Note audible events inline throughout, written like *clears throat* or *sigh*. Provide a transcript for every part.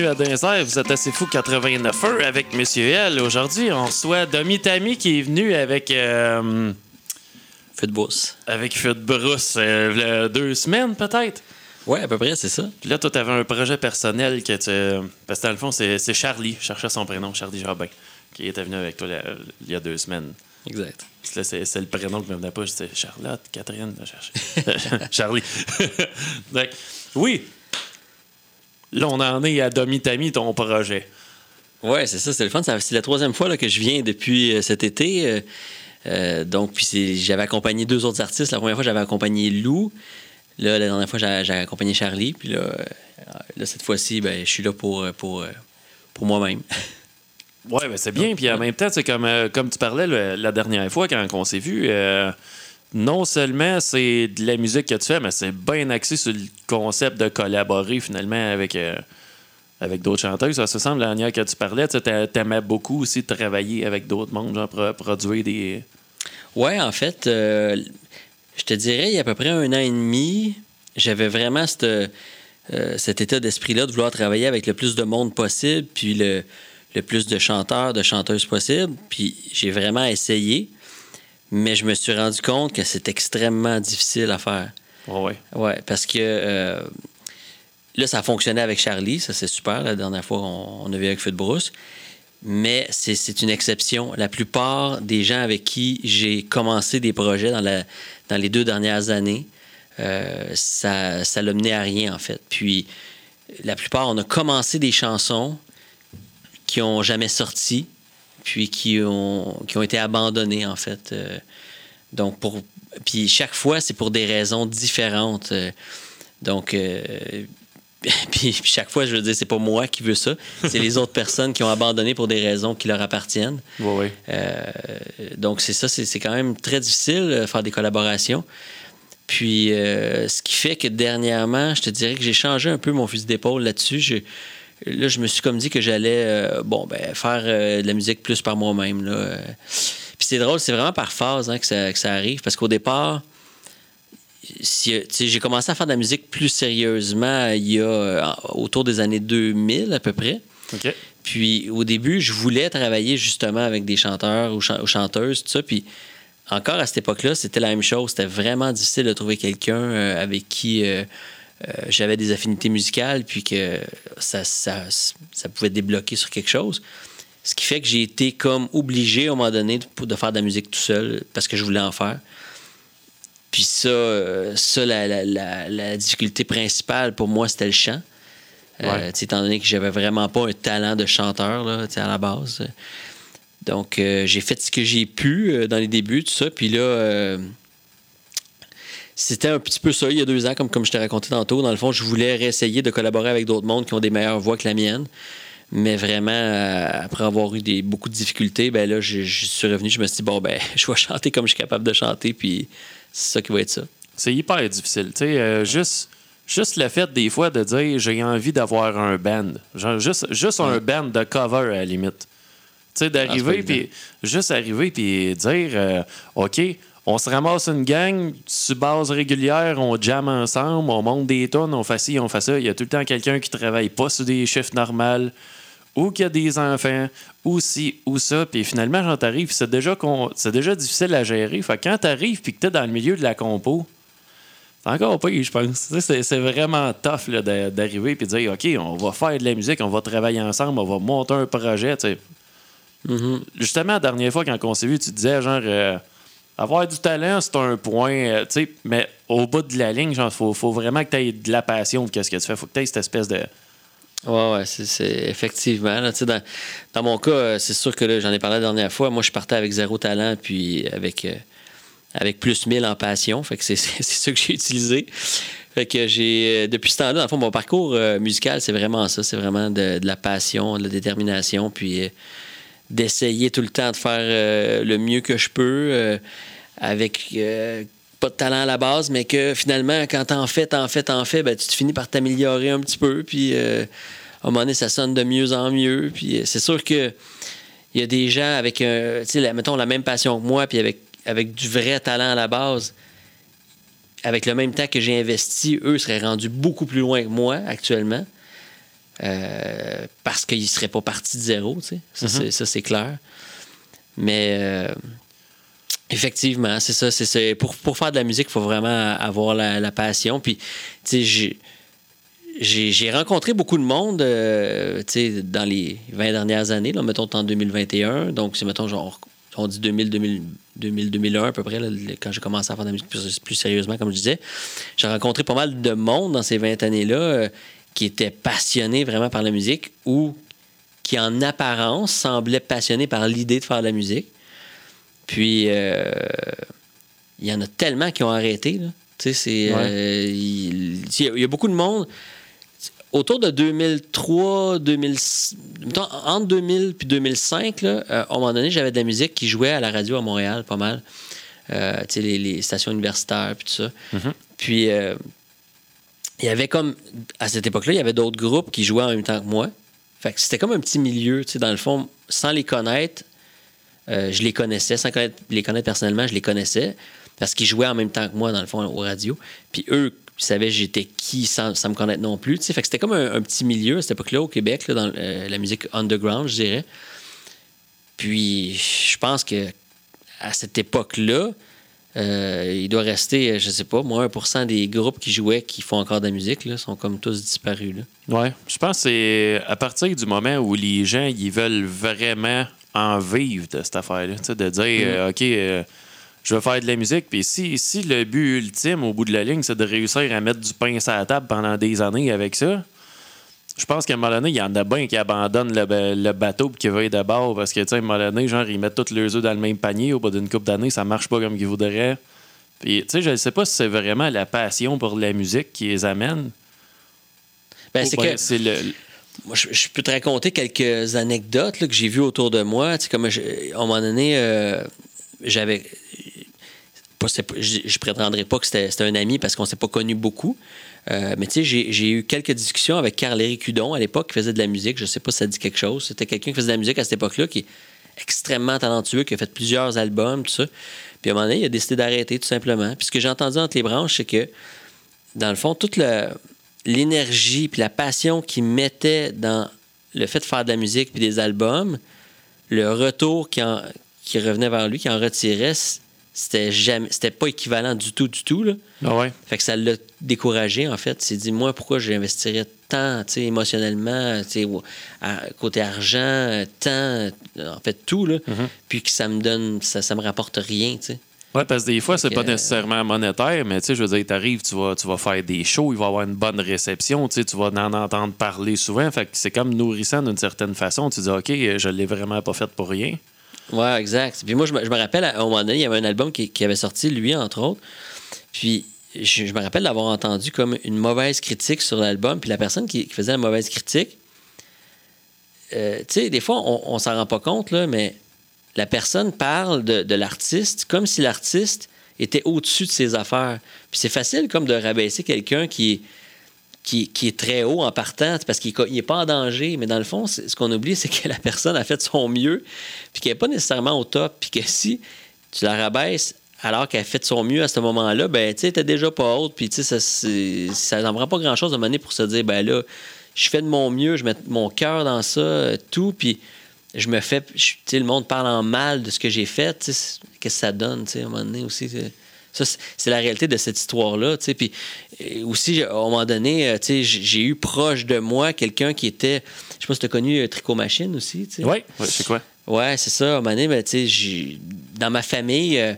bienvenue à Dinzer. Vous êtes assez fou 89 heures avec Monsieur L. Aujourd'hui, on reçoit Domi Tami qui est venu avec. Euh, Feu de brousse. avec Feu de Brousse euh, deux semaines peut-être? Ouais, à peu près, c'est ça. Puis là, toi, t'avais un projet personnel que tu. Parce que dans le fond, c'est Charlie. Je cherchais son prénom, Charlie Jobin, qui était venu avec toi il y a deux semaines. Exact. Là, c'est le prénom qui me venait pas. Disais Charlotte, Catherine, je cherchais. *laughs* Charlie. *laughs* Donc, oui. Là, on en est à Domi Tami, ton projet. Ouais, c'est ça, c'est le fun. C'est la troisième fois là, que je viens depuis euh, cet été. euh, euh, donc, puis j'avais accompagné deux autres artistes. La première fois, j'avais accompagné Lou. Là, la dernière fois, j'ai accompagné Charlie. Puis là, là cette fois-ci, ben, je suis là pour, pour, pour moi-même. Ouais, ben c'est bien. Puis en même temps, c'est comme, euh, comme tu parlais le- la dernière fois quand on s'est vu, euh, non seulement c'est de la musique que tu fais, mais c'est bien axé sur le concept de collaborer finalement avec, euh, avec d'autres chanteuses. Ça se semble, la dernière que tu parlais, tu t'aimais beaucoup aussi travailler avec d'autres mondes, genre pro- produire des. Ouais, en fait, euh, je te dirais, il y a à peu près un an et demi, j'avais vraiment cette, euh, cet état d'esprit-là de vouloir travailler avec le plus de monde possible, puis le, le plus de chanteurs, de chanteuses possible. Puis j'ai vraiment essayé, mais je me suis rendu compte que c'est extrêmement difficile à faire. Ouais, ouais. Ouais, parce que euh, là, ça a fonctionné avec Charlie, ça c'est super. La dernière fois, on, on a vu avec Feu de Brousse. Mais c'est une exception. La plupart des gens avec qui j'ai commencé des projets dans, la, dans les deux dernières années, euh, ça ça l'a mené à rien, en fait. Puis, la plupart, on a commencé des chansons qui ont jamais sorti, puis qui ont, qui ont été abandonnées, en fait. Euh, donc, pour, puis chaque fois, c'est pour des raisons différentes. Euh, Donc, euh, *laughs* puis chaque fois, je veux dire, c'est pas moi qui veux ça, c'est les autres personnes qui ont abandonné pour des raisons qui leur appartiennent. Donc, c'est ça, c'est quand même très difficile de faire des collaborations. Puis, ce qui fait que dernièrement, je te dirais que j'ai changé un peu mon fusil d'épaule là-dessus. Là, je me suis comme dit que j'allais, euh, bon, ben, faire euh, de la musique plus par moi-même. là. Euh, Puis c'est drôle, c'est vraiment par phase hein, que, ça, que ça arrive. Parce qu'au départ, si, j'ai commencé à faire de la musique plus sérieusement il y a euh, autour des années 2000 à peu près. Puis au début, je voulais travailler justement avec des chanteurs ou, chan- ou chanteuses, tout ça. Puis encore à cette époque-là, c'était la même chose. C'était vraiment difficile de trouver quelqu'un euh, avec qui euh, euh, j'avais des affinités musicales, puis que ça, ça, ça pouvait débloquer sur quelque chose. Ce qui fait que j'ai été comme obligé à un moment donné de, de faire de la musique tout seul parce que je voulais en faire. Puis ça, euh, ça la, la- la- la difficulté principale pour moi, c'était le chant. Euh, Ouais. étant donné que j'avais vraiment pas un talent de chanteur là, à la base. Donc, euh, j'ai fait ce que j'ai pu euh, dans les débuts, tout ça. Puis là, euh, c'était un petit peu ça il y a deux ans, comme, comme je t'ai raconté tantôt. Dans le fond, je voulais réessayer de collaborer avec d'autres mondes qui ont des meilleures voix que la mienne. Mais vraiment, euh, après avoir eu des, beaucoup de difficultés, ben là, je, je suis revenu, je me suis dit, bon, ben, *laughs* je vais chanter comme je suis capable de chanter, puis c'est ça qui va être ça. C'est hyper difficile. Tu sais, euh, juste, juste le fait des fois de dire j'ai envie d'avoir un band. Genre, juste, juste un band de cover à la limite. Tu sais, Ah, d'arriver pas puis juste arriver puis dire euh, OK, on se ramasse une gang sur base régulière, on jam ensemble, on monte des tonnes, on fait ci, on fait ça. Il y a tout le temps quelqu'un qui travaille pas sur des chiffres normaux ou qui a des enfants, ou ci, ou ça. Puis finalement, quand t'arrives, c'est déjà, c'est déjà difficile à gérer. Fait que quand t'arrives puis que t'es dans le milieu de la compo, c'est encore pire, je pense. C'est, c'est vraiment tough d'arriver et de dire OK, on va faire de la musique, on va travailler ensemble, on va monter un projet. sais. Justement, la dernière fois, quand on s'est vu, tu disais genre euh, avoir du talent, c'est un point, euh, tu sais, mais au bout de la ligne, genre, faut, faut vraiment que tu aies de la passion de ce que tu fais. Faut que tu aies cette espèce de. Ouais, ouais, c'est, effectivement. dans, dans mon cas, euh, c'est sûr que là, j'en ai parlé la dernière fois. Moi, je partais avec zéro talent, puis avec, euh, avec plus 1000 en passion. Fait que *laughs* c'est, c'est, ça que j'ai utilisé. Fait que j'ai. Depuis ce temps-là, dans le fond, mon parcours musical, c'est vraiment ça. C'est vraiment de, la passion, de la détermination, puis d'essayer tout le temps de faire le mieux que je peux avec euh, pas de talent à la base, mais que finalement, quand t'en fais, t'en fais, t'en fais, ben, tu te finis par t'améliorer un petit peu. Puis euh, à un moment donné, ça sonne de mieux en mieux. Puis euh, c'est sûr que il y a des gens avec, euh, tu sais, la- mettons, la même passion que moi, puis avec, avec du vrai talent à la base, avec le même temps que j'ai investi, eux seraient rendus beaucoup plus loin que moi actuellement. euh, parce qu'il ne serait pas parti de zéro, tu sais. Ça, Mhm. c'est- clair. Mais effectivement, c'est ça. c'est. Pour, pour faire de la musique, il faut vraiment avoir la, passion. Puis, tu sais, j'ai- rencontré beaucoup de monde euh, dans les 20 dernières années, là, mettons en 2021. Donc, c'est mettons, genre, on dit 2000, 2000, 2000, 2001 à peu près, quand j'ai commencé à faire de la musique plus, plus sérieusement, comme je disais. J'ai rencontré pas mal de monde dans ces 20 années-là euh, qui étaient passionnés vraiment par la musique ou qui, en apparence, semblaient passionnés par l'idée de faire de la musique. Puis, euh, il y en a tellement qui ont arrêté. Là. Tu sais, c'est. Ouais. euh, il, y a- il y a beaucoup de monde. Autour de 2003, 2000, mettons, entre 2000 puis 2005, là, euh, à un moment donné, j'avais de la musique qui jouait à la radio à Montréal, pas mal. Les, les stations universitaires, puis tout ça. Puis, euh, il y avait comme. À cette époque-là, il y avait d'autres groupes qui jouaient en même temps que moi. Fait que c'était comme un petit milieu, tu sais, dans le fond, sans les connaître, euh, je les connaissais, sans connaître- les connaître personnellement, je les connaissais parce qu'ils jouaient en même temps que moi, dans le fond, aux radios. Puis eux, ils savaient j'étais qui sans, me connaître non plus. c'était comme un, petit milieu à cette époque-là au Québec, dans euh, la musique underground, je dirais. Puis je pense que à cette époque-là, euh, il doit rester, je sais pas, moins 1% des groupes qui jouaient, qui font encore de la musique, là, sont comme tous disparus. Là. Ouais, je pense que c'est à partir du moment où les gens ils veulent vraiment en vivre de cette affaire-là, de dire euh, OK, euh, je vais faire de la musique, puis si, si le but ultime au bout de la ligne, c'est de réussir à mettre du pain sur la table pendant des années avec ça, je pense qu'à un moment donné, il y en a bien qui abandonnent le, ba- le bateau et qui veulent d'abord parce que, tu sais, à un moment donné, genre, ils mettent tous leurs œufs dans le même panier. Au bout d'une couple d'années, ça marche pas comme ils voudraient. Puis, tu sais, je ne sais pas si c'est vraiment la passion pour la musique qui les amène. Ben, c'est que c'est le. Moi, je, peux te raconter quelques anecdotes là, que j'ai vues autour de moi. Tu comme à un moment donné, euh, j'avais. Je ne prétendrai pas que c'était un ami parce qu'on ne s'est pas connus beaucoup. Euh, mais tu sais, j'ai eu quelques discussions avec Carl-Éric Hudon à l'époque qui faisait de la musique. Je ne sais pas si ça dit quelque chose. C'était quelqu'un qui faisait de la musique à cette époque-là qui est extrêmement talentueux, qui a fait plusieurs albums, tout ça. Puis à un moment donné, il a décidé d'arrêter tout simplement. Puis ce que j'ai entendu entre les branches, c'est que dans le fond, toute le- l'énergie puis la passion qu'il mettait dans le fait de faire de la musique puis des albums, le retour qui, en- qui revenait vers lui, qui en retirait, c'était jamais, c'était pas équivalent du tout, du tout. Là. Ah ouais. Fait que ça l'a découragé, en fait. Il s'est dit, moi, pourquoi j'investirais tant, tu sais, émotionnellement, tu côté argent, euh, en fait, tout, là, puis que ça me donne, ça, ça me rapporte rien, tu sais. Ouais, parce que des fois, c'est pas euh, nécessairement monétaire, mais tu sais, je veux dire, t'arrives, tu vas, tu vas faire des shows, il va y avoir une bonne réception, tu sais, tu vas en entendre parler souvent. Fait que c'est comme nourrissant d'une certaine façon. Tu dis, OK, je l'ai vraiment pas fait pour rien. Ouais, exact. Puis moi, je me, je me rappelle, à un moment donné, il y avait un album qui, qui avait sorti, lui, entre autres. Puis je, je me rappelle d'avoir entendu comme une mauvaise critique sur l'album. Puis la personne qui, qui faisait la mauvaise critique, euh, tu sais, des fois, on, on s'en rend pas compte, là, mais la personne parle de, l'artiste comme si l'artiste était au-dessus de ses affaires. Puis c'est facile comme de rabaisser quelqu'un qui est qui, est très haut en partant parce qu'il n'est pas en danger. Mais dans le fond, ce qu'on oublie, c'est que la personne a fait de son mieux, puis qu'elle n'est pas nécessairement au top, puis que si tu la rabaisses alors qu'elle a fait son mieux à ce moment-là, ben, tu sais, déjà pas haute, puis tu sais, ça n'en prend pas grand-chose de mener pour se dire, ben là, je fais de mon mieux, je mets mon cœur dans ça, euh, tout, puis je me fais, tu sais, le monde parle en mal de ce que j'ai fait, tu sais, qu'est-ce que ça donne, tu sais, à un moment donné aussi. c'est- Ça, c'est- la réalité de cette histoire-là. tu sais. Puis aussi, à un moment donné, euh, tu sais, j'ai eu proche de moi quelqu'un qui était. Je sais pas si tu as connu euh, Tricot Machine aussi. tu sais. Oui, ouais, c'est quoi? Ouais, c'est ça. À un moment donné, ben, tu sais, dans ma famille, euh,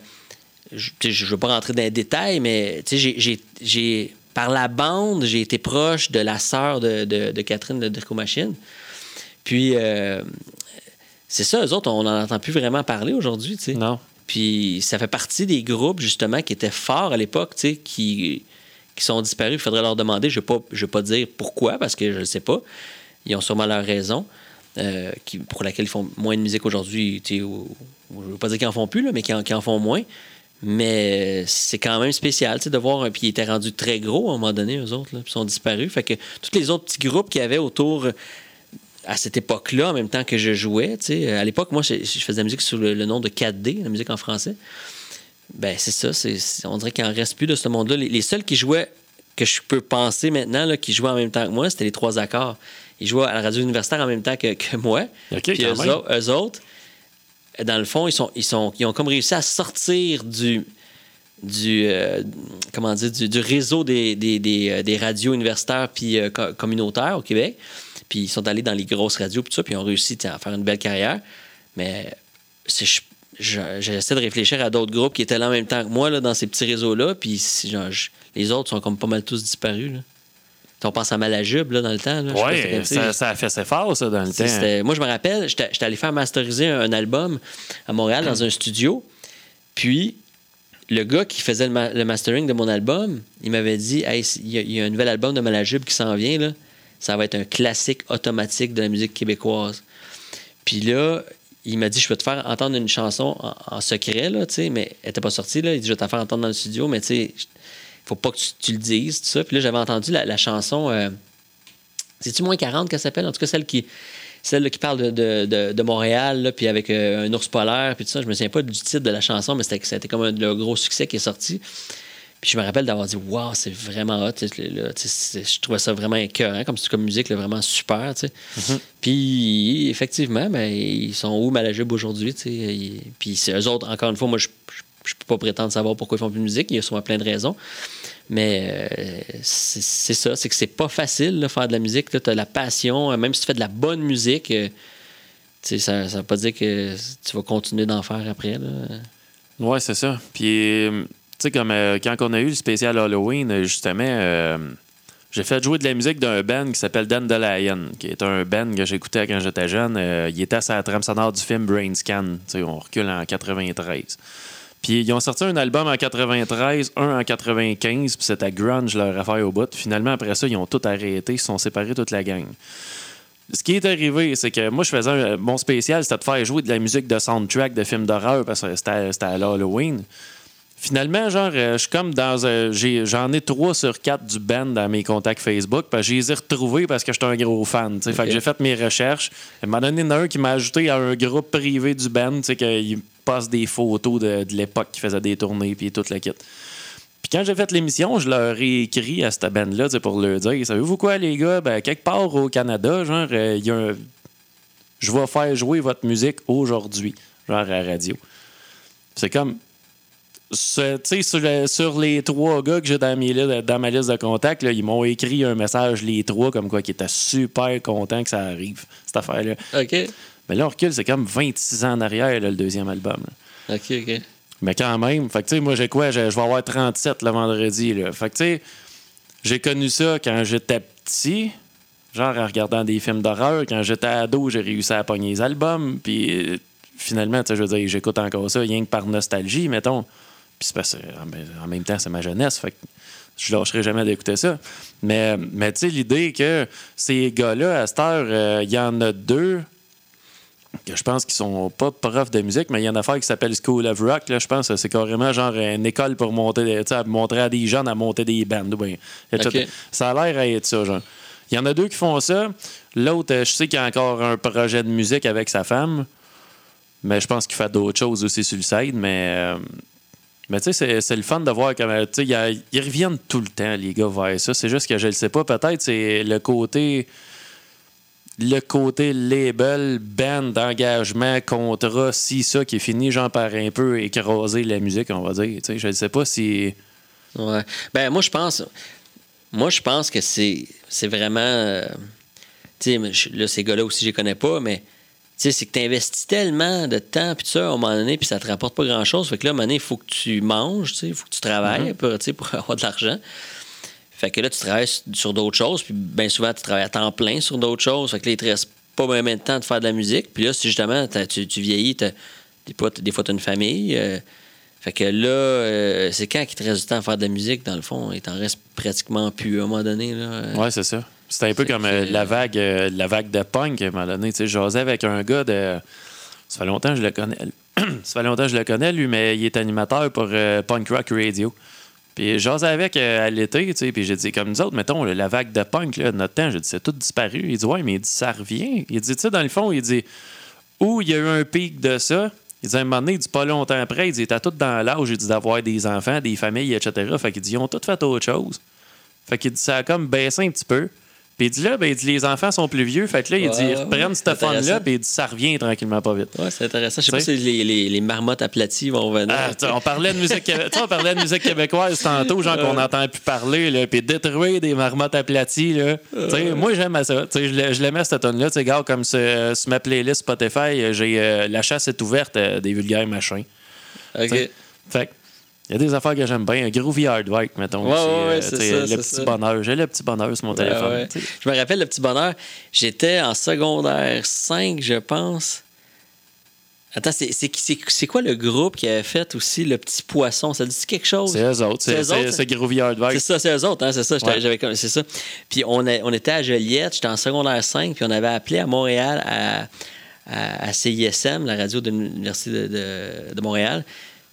je ne veux pas rentrer dans les détails, mais tu sais, j'ai- j'ai- j'ai. Par la bande, j'ai été proche de la sœur de, de- de Catherine de Tricot Machine. Puis, euh, c'est ça, eux autres, on n'en entend plus vraiment parler aujourd'hui. tu sais. Non. Puis ça fait partie des groupes, justement, qui étaient forts à l'époque, tu sais, qui, qui sont disparus. Il faudrait leur demander. Je ne vais, pas- je vais pas dire pourquoi, parce que je ne sais pas. Ils ont sûrement leur raison, euh, qui, pour laquelle ils font moins de musique aujourd'hui. tu sais, ou- ou Je ne veux pas dire qu'ils en font plus, là, mais qu'ils en, font moins. Mais c'est quand même spécial tu sais, de voir. un- Puis ils étaient rendus très gros à un moment donné, eux autres, là, puis ils sont disparus. Fait que tous les autres petits groupes qu'il y avait autour à cette époque-là, en même temps que je jouais, tu sais, à l'époque, moi, je, je faisais de la musique sous le, le nom de 4D, la musique en français. Ben, c'est ça. on dirait qu'il en reste plus de ce monde-là. Les, les seuls qui jouaient, que je peux penser maintenant, là, qui jouaient en même temps que moi, c'était les trois accords. ils jouaient à la radio universitaire en même temps que, que moi. Puis eux, même. au- eux autres, dans le fond, ils, sont, ils, sont, ils ont comme réussi à sortir du, du, euh, comment dire, du, du réseau des, des, des, euh, des radios universitaires puis euh, co- communautaires au Québec. Puis ils sont allés dans les grosses radios, puis tout ça, puis ils ont réussi à faire une belle carrière. Mais c'est- je- je- j'essaie de réfléchir à d'autres groupes qui étaient là en même temps que moi, là, dans ces petits réseaux-là, puis si, genre, je- les autres sont comme pas mal tous disparus. Là. On pense à Malajube, là, dans le temps. T'as- ça, ça a fait ses fort, ça, dans le temps. Moi, je me rappelle, j'étais allé faire masteriser un, un album à Montréal dans un studio. Puis, le gars qui faisait le, ma- le mastering de mon album, il m'avait dit Hey, il y, y a un nouvel album de Malajube qui s'en vient. Là. Ça va être un classique automatique de la musique québécoise. Puis là, il m'a dit Je peux te faire entendre une chanson en, secret, là, mais elle n'était pas sortie. Là. Il dit Je vais te faire entendre dans le studio, mais tu sais, faut pas que tu, le dises. Puis là, j'avais entendu la, chanson. euh, c'est-tu moins 40 qu'elle s'appelle? En tout cas, celle qui, celle qui parle de, de- Montréal, là, puis avec euh, un ours polaire, puis tout ça. Je me souviens pas du titre de la chanson, mais c'était comme un le gros succès qui est sorti. Puis je me rappelle d'avoir dit, waouh, c'est vraiment hot. là, je trouvais ça vraiment écœurant, comme, comme musique, là, vraiment super. sais. Puis effectivement, ben, ils sont où Malajube aujourd'hui? Puis c'est eux autres, encore une fois, moi, je je peux pas prétendre savoir pourquoi ils font plus de musique. Il y a sûrement plein de raisons. Mais euh, c'est ça, c'est que c'est pas facile de faire de la musique. Tu as la passion, euh, même si tu fais de la bonne musique, euh, ça ne veut pas dire que tu vas continuer d'en faire après. Là. Ouais, c'est ça. Puis, sais, comme euh, quand on a eu le spécial Halloween, euh, justement, euh, j'ai fait jouer de la musique d'un band qui s'appelle Dandelion, qui est un band que j'écoutais quand j'étais jeune. Il était à la trame sonore du film Brain Scan. On recule en 93. Puis ils ont sorti un album en 93, un en 95, puis c'était grunge leur affaire au bout. Finalement, après ça, ils ont tout arrêté, ils se sont séparés toute la gang. Ce qui est arrivé, c'est que moi, je faisais mon spécial, c'était de faire jouer de la musique de soundtrack de films d'horreur parce que c'était c'était à l'Halloween. Finalement, genre, euh, je suis comme dans. un- j'ai- J'en ai trois sur quatre du band dans mes contacts Facebook. Parce que je les ai retrouvés parce que j'étais un gros fan. Fait que j'ai fait mes recherches. Donné, il y en a un qui m'a ajouté à un groupe privé du band, tu sais, qu'il passe des photos de, de l'époque qui faisait des tournées puis toute la kit. Puis quand j'ai fait l'émission, je leur ai écrit à cette band-là pour leur dire Savez-vous quoi, les gars? Ben, quelque part au Canada, genre, euh, il y a un. Je vais faire jouer votre musique aujourd'hui, genre à la radio. C'est comme. Ce- sur, le- sur les trois gars que j'ai dans, ma liste de contacts, là, ils m'ont écrit un message, les trois, comme quoi, qui étaient super contents que ça arrive, cette affaire-là. OK. Mais là, on recule, c'est comme 26 ans en arrière, là, le deuxième album. là. OK, OK. Mais quand même, fait que, moi, j'ai quoi? Je, vais avoir 37 le vendredi. Là. Fait que, tu sais, j'ai connu ça quand j'étais petit, genre en regardant des films d'horreur. Quand j'étais ado, j'ai réussi à pogner les albums. Puis euh, finalement, je veux dire, j'écoute encore ça rien que par nostalgie, mettons. Puis c'est parce que, en même- en même temps, c'est ma jeunesse. Fait que je lâcherai jamais d'écouter ça. Mais, mais tu sais, l'idée que ces gars-là, à cette heure, euh, il y en a deux que je pense qu'ils sont pas profs de musique, mais il y a une affaire qui s'appelle School of Rock. Là, je pense que c'est carrément genre une école pour monter, à montrer à des jeunes à monter des bandes. ou bien, etc. Ok. Ça a l'air à être ça, genre. Il y en a deux qui font ça. L'autre, euh, je sais qu'il y a encore un projet de musique avec sa femme, mais je pense qu'il fait d'autres choses aussi sur le side. Mais, euh, mais tu sais, c'est- le fun de voir a- ils reviennent tout le temps, les gars, vers ça. C'est juste que je le sais pas. Peut-être c'est le côté le côté label, band, d'engagement, contrat, si ça qui est fini, genre par un peu écraser la musique, on va dire. Sais, je ne sais pas si. Ouais. Ben, moi, je pense. Moi, je pense que c'est, vraiment. euh, tu sais, là, ces gars-là aussi, je les connais pas, mais. Sais, c'est que tu investis tellement de temps, puis ça, à un moment donné, puis ça te rapporte pas grand-chose. Fait que là, à un moment donné, il faut que tu manges, il faut que tu travailles tu sais, pour *laughs* avoir de l'argent. Fait que là, tu travailles sur- d'autres choses, puis bien souvent, tu travailles à temps plein sur d'autres choses. Fait que là, il te reste pas même de temps de faire de la musique. Puis là, si justement, tu, tu vieillis, des fois, des fois tu as une famille. euh, fait que là, euh, c'est quand qu'il te reste du temps à faire de la musique, dans le fond? Il t'en reste pratiquement plus à un moment donné. Là. Euh, Ouais, c'est ça. C'était un peu comme euh, la vague euh, la vague de punk à un moment donné. Tu sais, je jasais avec un gars de. Ça fait longtemps que je le connais. *clears throat* ça fait longtemps que je le connais, lui, mais il est animateur pour euh, Punk Rock Radio. Puis jasais avec à l'été, tu sais, puis j'ai dit, comme nous autres, mettons, la vague de punk, là, de notre temps, j'ai dit, c'est tout disparu. Il dit, ouais, mais il dit, ça revient. Il dit, tu sais, dans le fond, il dit, où il y a eu un pic de ça, il dit, à un moment donné, il dit, pas longtemps après, il dit, t'as tout dans l'âge, il dit, d'avoir des enfants, des familles, etc. Fait qu'il dit, ils ont tout fait autre chose. Fait qu'il dit, ça a comme baissé un petit peu. Puis il dit là, ben, il dit, les enfants sont plus vieux. Fait que là, il dit, ils reprennent cette intéressant. puis il dit, ça revient tranquillement pas vite. Ouais, c'est intéressant. Je sais pas si les, les, les marmottes aplaties vont venir. Ah, on parlait de musique, on parlait de musique québécoise tantôt, genre qu'on n'entend plus parler, là, puis détruire des marmottes aplaties, là. Moi, j'aime ça. T'sais, je l'ai- je l'aimais, cette tonne là Tu sais, gars, comme sur, sur ma playlist Spotify, j'ai euh, La chasse est ouverte euh, des vulgaires machins. OK. t'sais. Fait que, il y a des affaires que j'aime bien. Un groovy hard work, mettons. Ouais, ouais, euh, c'est t'sais, ça, le petit ça. bonheur. J'ai le petit bonheur sur mon téléphone. ouais. Je me rappelle le petit bonheur. J'étais en secondaire 5, je pense. Attends, c'est- c'est c'est- c'est quoi le groupe qui avait fait aussi le petit poisson? Ça dit quelque chose? C'est eux autres. C'est C'est ça, c'est eux autres, hein, c'est ça. Ouais. C'est ça. Puis on, a- on était à Joliette, j'étais en secondaire 5, puis on avait appelé à Montréal à, à, à CISM, la radio de l'Université de, de- de Montréal.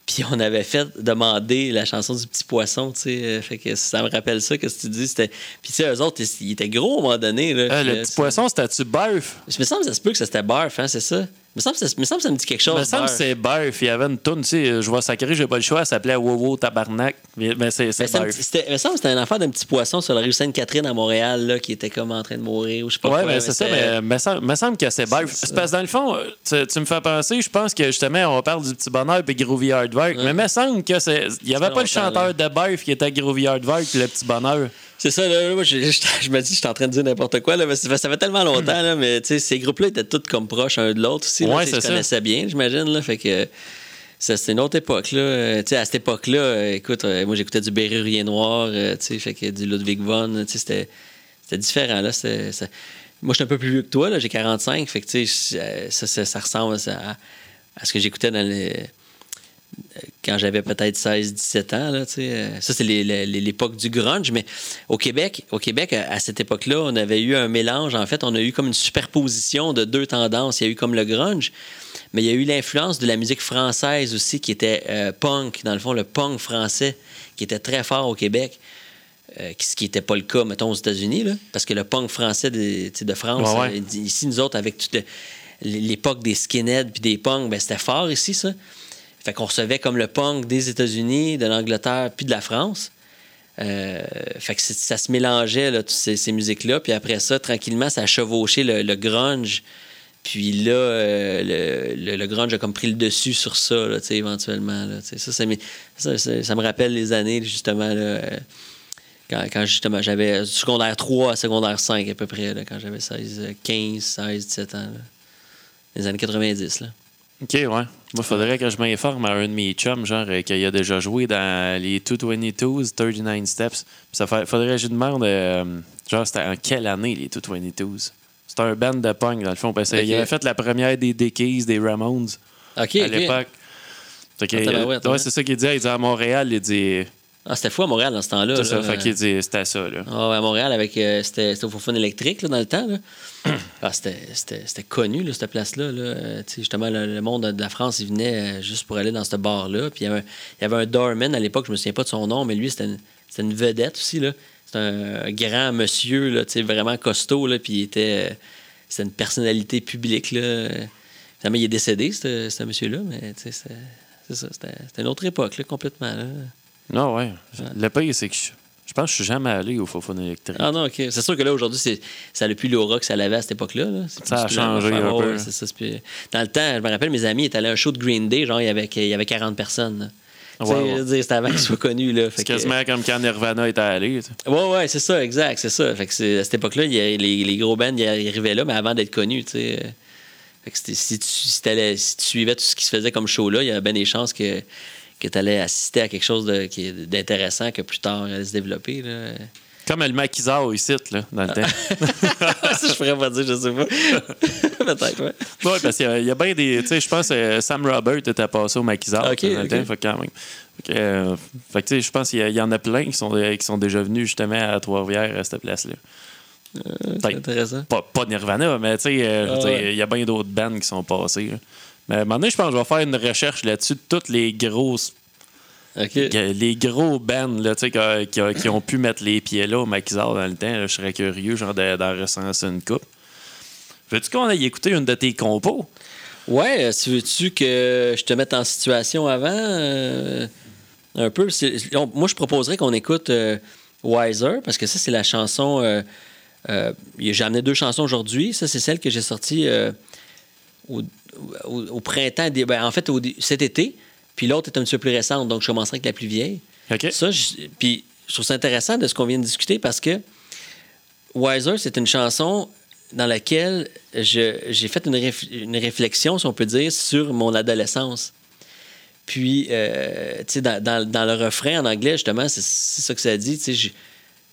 Puis on avait fait demander la chanson du petit poisson, tu sais. euh, Fait que ça me rappelle ça, que ce que tu dis. C'était... Puis tu sais, eux autres, ils, étaient gros à un moment donné. Là, Euh, le euh, petit poisson, c'était-tu bœuf? Il me semble que ça se peut que c'était hein, c'est ça? Il me semble me semble que ça me dit quelque chose. Me semble que c'est Burf. Il y avait une toune, tu sais, je vois sacré, j'ai pas le choix, elle s'appelait Wow Tabarnak. Mais c'est ça me, semble que c'était un enfant d'un petit poisson sur la rue Sainte-Catherine à Montréal là, qui était comme en train de mourir ou je sais pas Ouais, mais c'est ça, mais me semble, que c'est Burf. C'est parce que dans le fond, tu, me fais penser, je pense que justement, on parle du petit bonheur puis Groovy Hard Work, mais me semble que c'est. Il y avait pas le chanteur de Burf qui était Groovy Hard Work puis le petit bonheur. C'est ça, là, moi, je, je- *laughs* je me dis, je suis en train de dire n'importe quoi, là, mais ça fait, ça fait tellement longtemps, là, mais tu sais, ces groupes-là étaient tous comme proches un de l'autre aussi. là, Ouais, c'est ils se ça. connaissaient bien, j'imagine, là, fait que c'était une autre époque, là. Euh, tu sais, à cette époque-là, euh, écoute, euh, moi, j'écoutais du Bérurier Noir, euh, tu sais, fait que du Ludwig von, tu sais, c'était, c'était différent, là. Moi, je suis un peu plus vieux que toi, là, j'ai 45, fait que, tu sais, ça, ça, ça ressemble à, à ce que j'écoutais dans les quand j'avais peut-être 16-17 ans. Là, euh, ça, c'est l'époque du grunge. Mais au Québec, au Québec, à cette époque-là, on avait eu un mélange. En fait, on a eu comme une superposition de deux tendances. Il y a eu comme le grunge, mais il y a eu l'influence de la musique française aussi, qui était euh, punk, dans le fond, le punk français, qui était très fort au Québec. euh, ce qui n'était pas le cas, mettons, aux États-Unis, parce que le punk français de, France, Ouais, ouais. ici, nous autres, avec toute l'époque des skinheads puis des punks, ben, c'était fort ici, ça. Fait qu'on recevait comme le punk des États-Unis, de l'Angleterre, puis de la France. Euh, fait que ça se mélangeait, toutes ces, musiques-là. Puis après ça, tranquillement, ça a chevauché le, grunge. Puis là, euh, le, le- grunge a comme pris le dessus sur ça, éventuellement. Ça, ça, ça, me rappelle les années, justement, là, euh, quand, justement j'avais secondaire 3 à secondaire 5 à peu près, quand j'avais 16, euh, 15, 16, 17 ans. Les années 90, là. Ok, ouais. Moi, faudrait que je m'informe à un de mes chums, genre, euh, qu'il a déjà joué dans les 222s, 39 Steps. Puis ça faudrait que je lui demande, euh, genre, c'était en quelle année, les 222s? C'était un band de punk, dans le fond. Parce qu'il Ok. avait fait la première des Dickies, des Ramones, à l'époque. Ah, tabarouette, ouais, ouais. c'est ça qu'il dit. Il dit à Montréal, il dit. Ah, c'était fou à Montréal dans ce temps-là. C'est ça, c'était ça, là. Ah à Montréal, avec, euh, c'était, c'était au Fofone électrique là, dans le temps. Là. *clears throat* Ah, c'était, c'était, c'était connu, là, cette place-là. Là. Euh, justement, le, le monde de la France, il venait euh, juste pour aller dans ce bar-là. Puis il y avait un, il y avait un doorman à l'époque, je me souviens pas de son nom, mais lui, c'était une, c'était une vedette aussi. Là. C'était un, grand monsieur, là, vraiment costaud. Là, puis il était, euh, c'était une personnalité publique. Là. Finalement, il est décédé, ce, monsieur-là, mais c'est, ça. C'était, c'était une autre époque, là, complètement. Là. Non, ouais. Le pire, c'est que je, je pense que je suis jamais allé au Fofone électrique. Ah non, OK. C'est sûr que là, aujourd'hui, c'est, ça n'a plus l'aura que ça l'avait à cette époque-là. là. Ça a changé un affaire. peu. Ouais, c'est ça, c'est plus- Dans le temps, je me rappelle, mes amis étaient allés à un show de Green Day, genre, il y avait, il y avait 40 personnes. là. Ouais, ouais. C'était avant qu'ils soient connus. Là. Fait C'est que- quasiment comme quand Nirvana était allé. tu sais. Ouais, ouais, c'est ça, exact, c'est ça. Fait que c'est- à cette époque-là, il y a- les, les gros bands ils arrivaient là, mais avant d'être connus, tu sais. Fait que c'était- si, tu, si, si tu suivais tout ce qui se faisait comme show là, il y avait bien des chances que, que tu allais assister à quelque chose d'intéressant que plus tard allait se développer. Là. Comme le maquisard ici, là, dans le temps. *laughs* ça, je pourrais pas dire, je sais pas. *laughs* Peut-être, ouais. Oui, parce qu'il y a- il y a, bien des. Tu sais, je pense que Sam Robert était passé au maquisard. Dans le temps, fait quand même. Fait que, euh, fait que, tu sais, je pense qu'il y, en a plein qui sont, qui sont déjà venus justement à Trois-Rivières, à cette place-là. C'est Peut-être intéressant. Pas, pas Nirvana, mais tu sais, euh, Ah ouais. il y a bien d'autres bands qui sont passés. là. Mais à un moment donné, je pense que je vais faire une recherche là-dessus de toutes les grosses les gros bands là, qui, qui- ont pu mettre les pieds là au maquisard dans le temps. là, je serais curieux genre de- d'en recenser une coupe. Veux-tu qu'on aille écouter une de tes compos? Ouais, euh, tu veux-tu que je te mette en situation avant? euh, un peu. On- moi, je proposerais qu'on écoute euh, Wiser, parce que ça, c'est la chanson euh, j'ai amené deux chansons aujourd'hui. Ça, c'est celle que j'ai sortie au, au- au printemps, ben, en fait, au cet été. Puis l'autre est un petit peu plus récente, donc je commencerai avec la plus vieille. OK. Ça, je- puis je trouve ça intéressant de ce qu'on vient de discuter parce que Wiser, c'est une chanson dans laquelle j'ai fait une, réf- une réflexion, si on peut dire, sur mon adolescence. Puis, euh, tu sais, dans, dans- dans le refrain en anglais, justement, c'est ça que ça dit. Tu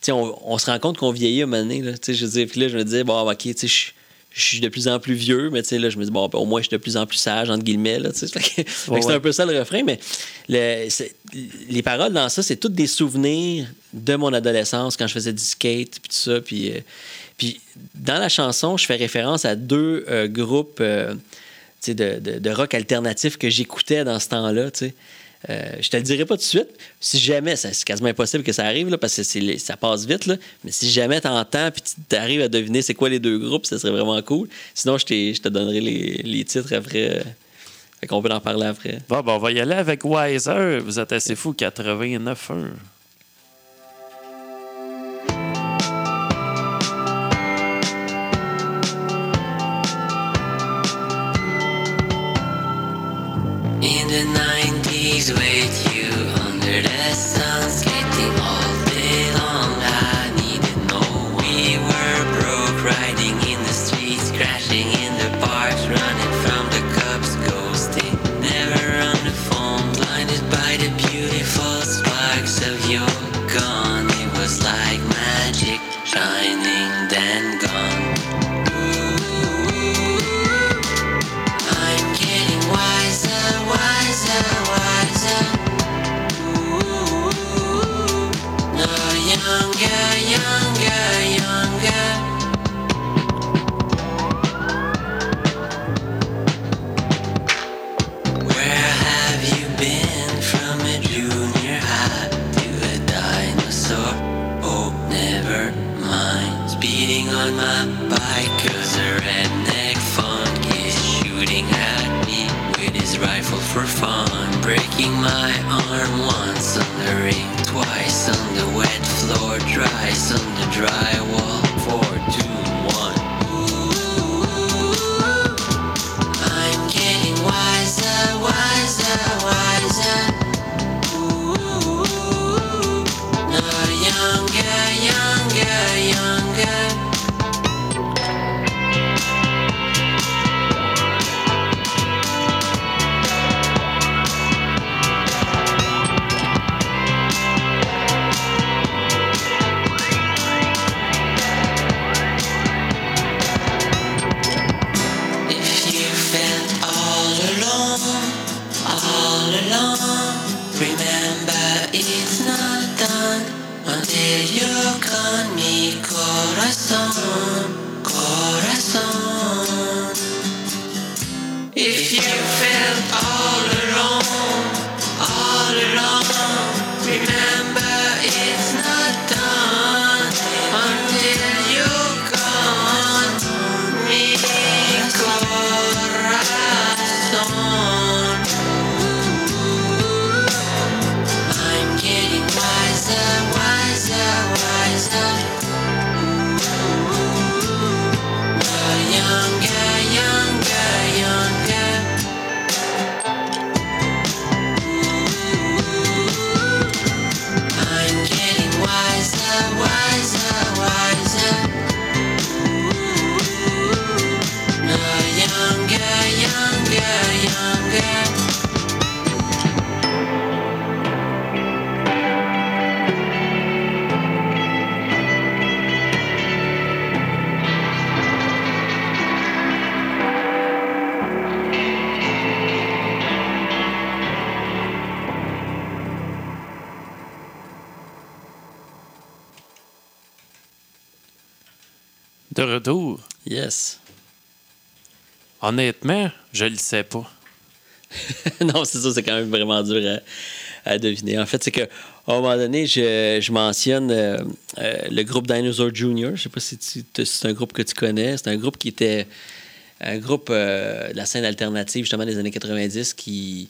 sais, on, on se rend compte qu'on vieillit à un moment donné. Là, Tu sais, je veux dire, puis là, je me disais, bon, OK, tu sais, je suis de plus en plus vieux, mais tu sais, là, je me dis, bon, ben, au moins, je suis de plus en plus sage, entre guillemets. Là, tu sais. *laughs* Ouais, c'est ouais. un peu ça le refrain, mais le- les paroles dans ça, c'est toutes des souvenirs de mon adolescence quand je faisais du skate, puis tout ça. Puis, euh, puis dans la chanson, je fais référence à deux euh, groupes euh, de- de rock alternatif que j'écoutais dans ce temps-là. tu sais. Euh, je te le dirai pas tout de suite. Si jamais, c'est quasiment impossible que ça arrive, là, parce que ça passe vite, là. mais si jamais tu entends et tu arrives à deviner c'est quoi les deux groupes, ça serait vraiment cool. Sinon, je, t'ai- je te donnerai les, les titres après. Fait qu'on peut en parler après. Bon, ben, on va y aller avec Wiser. Vous êtes assez fou, 89.1. In the 90s with you. Under the sun skating all My arm once on the ring, twice on the wet floor, twice on the drywall. Remember it's not done until you call me corazón, corazón. Retour. Yes. Honnêtement, je le sais pas. *laughs* non, c'est ça, c'est quand même vraiment dur à, à deviner. En fait, c'est qu'à un moment donné, je, je mentionne euh, euh, le groupe Dinosaur Junior. Je sais pas si c'est un groupe que tu connais. C'est un groupe qui était un groupe euh, de la scène alternative, justement, des années 90, qui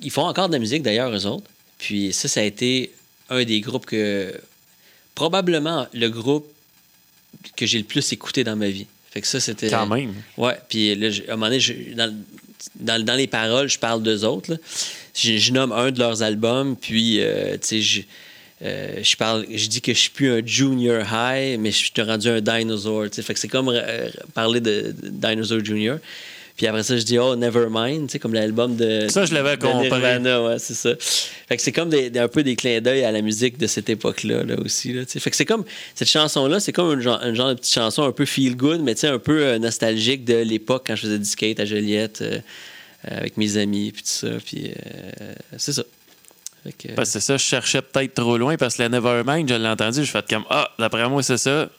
ils font encore de la musique, d'ailleurs, eux autres. Puis ça, ça a été un des groupes que... Probablement le groupe que j'ai le plus écouté dans ma vie. Fait que ça, c'était. Quand même. Ouais, puis là, à un moment donné, je- dans, dans, dans les paroles, je parle d'eux autres. là. Je, je nomme un de leurs albums, puis, euh, tu sais, je, euh, je parle, je dis que je suis plus un junior high, mais je suis rendu un dinosaur. Fait que c'est comme euh, parler de, de Dinosaur Junior. Puis après ça, je dis Oh, Nevermind, tu sais, comme l'album de. Ça, je l'avais. Nirvana, ouais, c'est ça. Fait que c'est comme des, des- un peu des clins d'œil à la musique de cette époque-là là, aussi. Là, tu sais. fait que c'est comme. Cette chanson-là, c'est comme une genre, une genre de petite chanson un peu feel good, mais tu sais, un peu euh, nostalgique de l'époque quand je faisais du skate à Joliette euh, euh, avec mes amis, puis tout ça. Puis euh, c'est ça. Que, Parce que c'est ça, je cherchais peut-être trop loin parce que la Nevermind, je l'ai entendu, je fais comme Ah, d'après moi, c'est ça.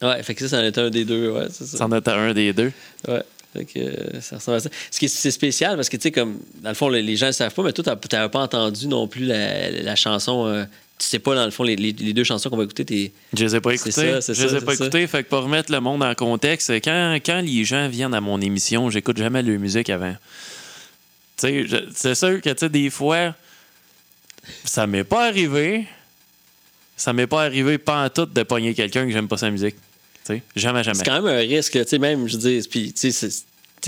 ouais, fait que ça, ça en était un des deux. Ouais, c'est ça. C'en était un des deux. Ouais. Euh, ça ressemble à ça. Ce qui est, c'est spécial parce que, tu sais, comme, dans le fond, les, gens ne savent pas, mais toi, tu n'avais pas entendu non plus la, la chanson. euh, tu sais pas, dans le fond, les, les- les deux chansons qu'on va écouter, t'es. Je les ai pas C'est écoutés. ça, c'est je les ai pas ça. écoutés. Fait que pour remettre le monde en contexte, quand, quand les gens viennent à mon émission, j'écoute jamais leur musique avant. Tu sais, c'est sûr que, tu sais, des fois, ça m'est pas arrivé. Ça m'est pas arrivé pas en tout de pogner quelqu'un que j'aime pas sa musique. Jamais, jamais. C'est quand même un risque, tu sais, même, je dire, puis, tu sais,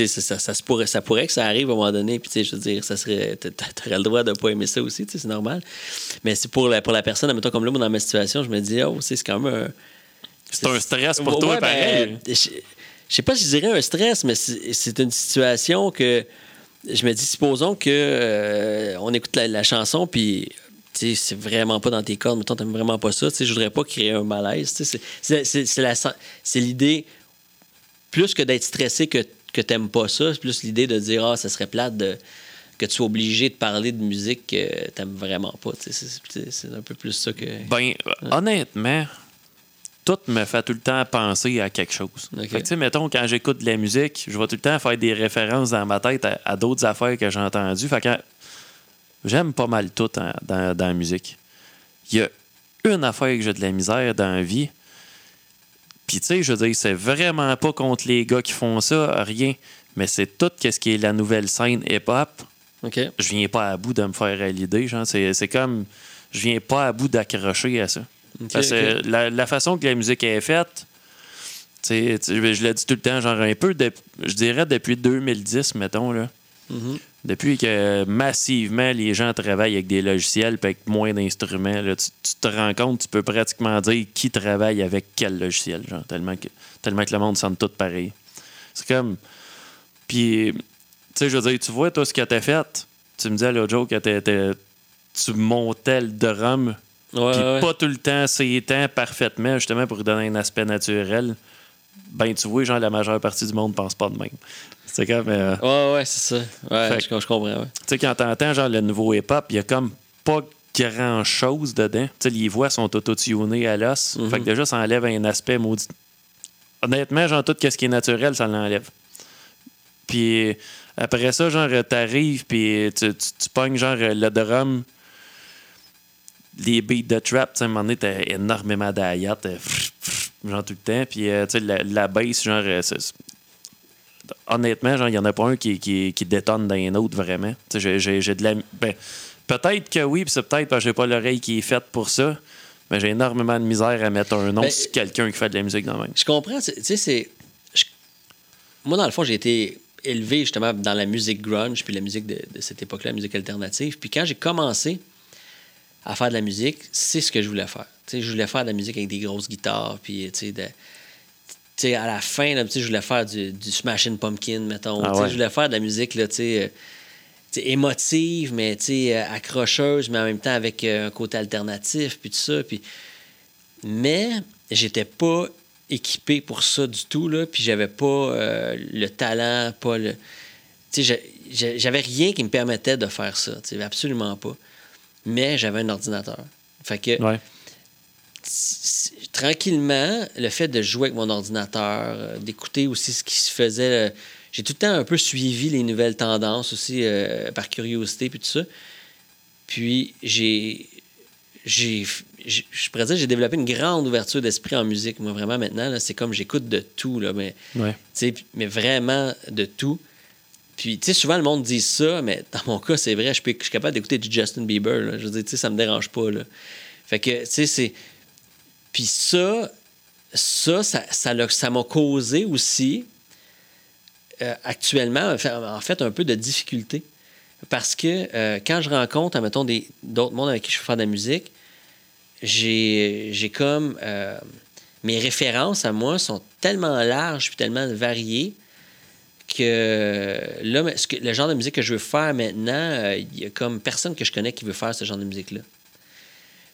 ça, ça, pourrait, ça pourrait que ça arrive à un moment donné, puis, tu sais, je veux dire, ça serait, t'a- t'a- t'aurais le droit de pas aimer ça aussi, tu sais, c'est normal. Mais c'est pour la, pour la personne, admettons, comme là, moi, dans ma situation, je me dis, oh, c'est quand même un. C'est un stress pour Ouais, toi, ben, pareil. je je sais pas si je dirais un stress, mais c'est une situation que je me dis, supposons que euh, on écoute la, la chanson, puis c'est vraiment pas dans tes cordes, mettons, t'aimes vraiment pas ça, je voudrais pas créer un malaise, c'est- l'idée, plus que d'être stressé que, que t'aimes pas ça, c'est plus l'idée de dire, ah, ça serait plate de que tu sois obligé de parler de musique que t'aimes vraiment pas, c'est- un peu plus ça que... Ben, honnêtement, tout me fait tout le temps penser à quelque chose. Fait que, tu sais, mettons, quand j'écoute de la musique, je vais tout le temps faire des références dans ma tête à, à d'autres affaires que j'ai entendues. Fait que j'aime pas mal tout dans, dans la musique. Il y a une affaire que j'ai de la misère dans la vie. Puis, tu sais, je veux dire, c'est vraiment pas contre les gars qui font ça, rien. Mais c'est tout ce qui est la nouvelle scène hip-hop OK. je viens pas à bout de me faire à l'idée. genre. C'est, comme. Je viens pas à bout d'accrocher à ça. Parce la, la façon que la musique est faite, je l'ai dit tout le temps, genre un peu, de- je dirais depuis 2010, mettons, là. Mhm. Depuis que massivement les gens travaillent avec des logiciels et avec moins d'instruments, tu, tu te rends compte, tu peux pratiquement dire qui travaille avec quel logiciel, genre, tellement que, tellement que le monde sonne tout pareil. C'est comme. Puis, tu sais, je veux dire, tu vois, toi, ce que t'as fait, tu me disais l'autre jour que tu montais le drum, Ouais, puis ouais. pas tout le temps, c'est temps parfaitement, justement, pour lui donner un aspect naturel. Ben, tu vois, genre, la majeure partie du monde pense pas de même. C'est comme. euh, Ouais, ouais, c'est ça. Ouais, je, je comprends, ouais. tu sais, quand t'entends genre le nouveau hip-hop, il y a comme pas grand chose dedans. Tu sais, les voix sont auto-tunées à l'os. Mhm. Fait que déjà, ça enlève un aspect maudit. Honnêtement, genre, tout ce qui est naturel, ça l'enlève. Puis après ça, genre, t'arrives, puis tu, tu, tu pognes, genre, le drum, les beats de trap, tu sais, à un moment donné, t'as énormément d'ayat, genre tout le temps. Puis, euh, tu sais, la, la bass, genre, euh, honnêtement, genre, il n'y en a pas un qui, qui, qui détonne dans un autre, vraiment. J'ai- j'ai j'ai de la. Ben, peut-être que oui, puis c'est peut-être parce que j'ai pas l'oreille qui est faite pour ça, mais j'ai énormément de misère à mettre un nom Ben, sur quelqu'un qui fait de la musique dans le même. Je comprends. Tu sais, c'est. je- Moi, dans le fond, j'ai été élevé justement dans la musique grunge, puis la musique de, de cette époque-là, la musique alternative. Puis quand j'ai commencé à faire de la musique, c'est ce que je voulais faire. Tu sais, je voulais faire de la musique avec des grosses guitares, puis tu sais, de- sais, à la fin, là, je voulais faire du, du Smashing Pumpkin, mettons. Ah ouais. Je voulais faire de la musique, là, tu sais, euh, émotive, mais tu sais, euh, accrocheuse, mais en même temps avec euh, un côté alternatif, puis tout ça. Puis... Mais j'étais pas équipé pour ça du tout, là, puis j'avais pas euh, le talent, pas le... J'avais rien qui me permettait de faire ça, absolument pas. Mais j'avais un ordinateur. Fait que Ouais. Tranquillement, le fait de jouer avec mon ordinateur, euh, d'écouter aussi ce qui se faisait, euh, j'ai tout le temps un peu suivi les nouvelles tendances aussi euh, par curiosité puis tout ça. Puis j'ai j'ai je pourrais dire j'ai développé une grande ouverture d'esprit en musique moi vraiment maintenant c'est comme j'écoute de tout là mais Ouais. mais vraiment de tout. Puis, tu sais, souvent, le monde dit ça, mais dans mon cas, c'est vrai, je, peux- je suis capable d'écouter du Justin Bieber. là. Je veux dire, tu sais, ça me dérange pas. Là. Fait que, tu sais, c'est. Puis ça, ça, ça, m'a causé aussi, euh, actuellement, en fait- un peu de difficulté. Parce que euh, quand je rencontre, admettons, des- d'autres mondes avec qui je veux faire de la musique, j'ai j'ai comme. euh, mes références à moi sont tellement larges puis tellement variées que là, le genre de musique que je veux faire maintenant, il y a comme personne que je connais qui veut faire ce genre de musique-là.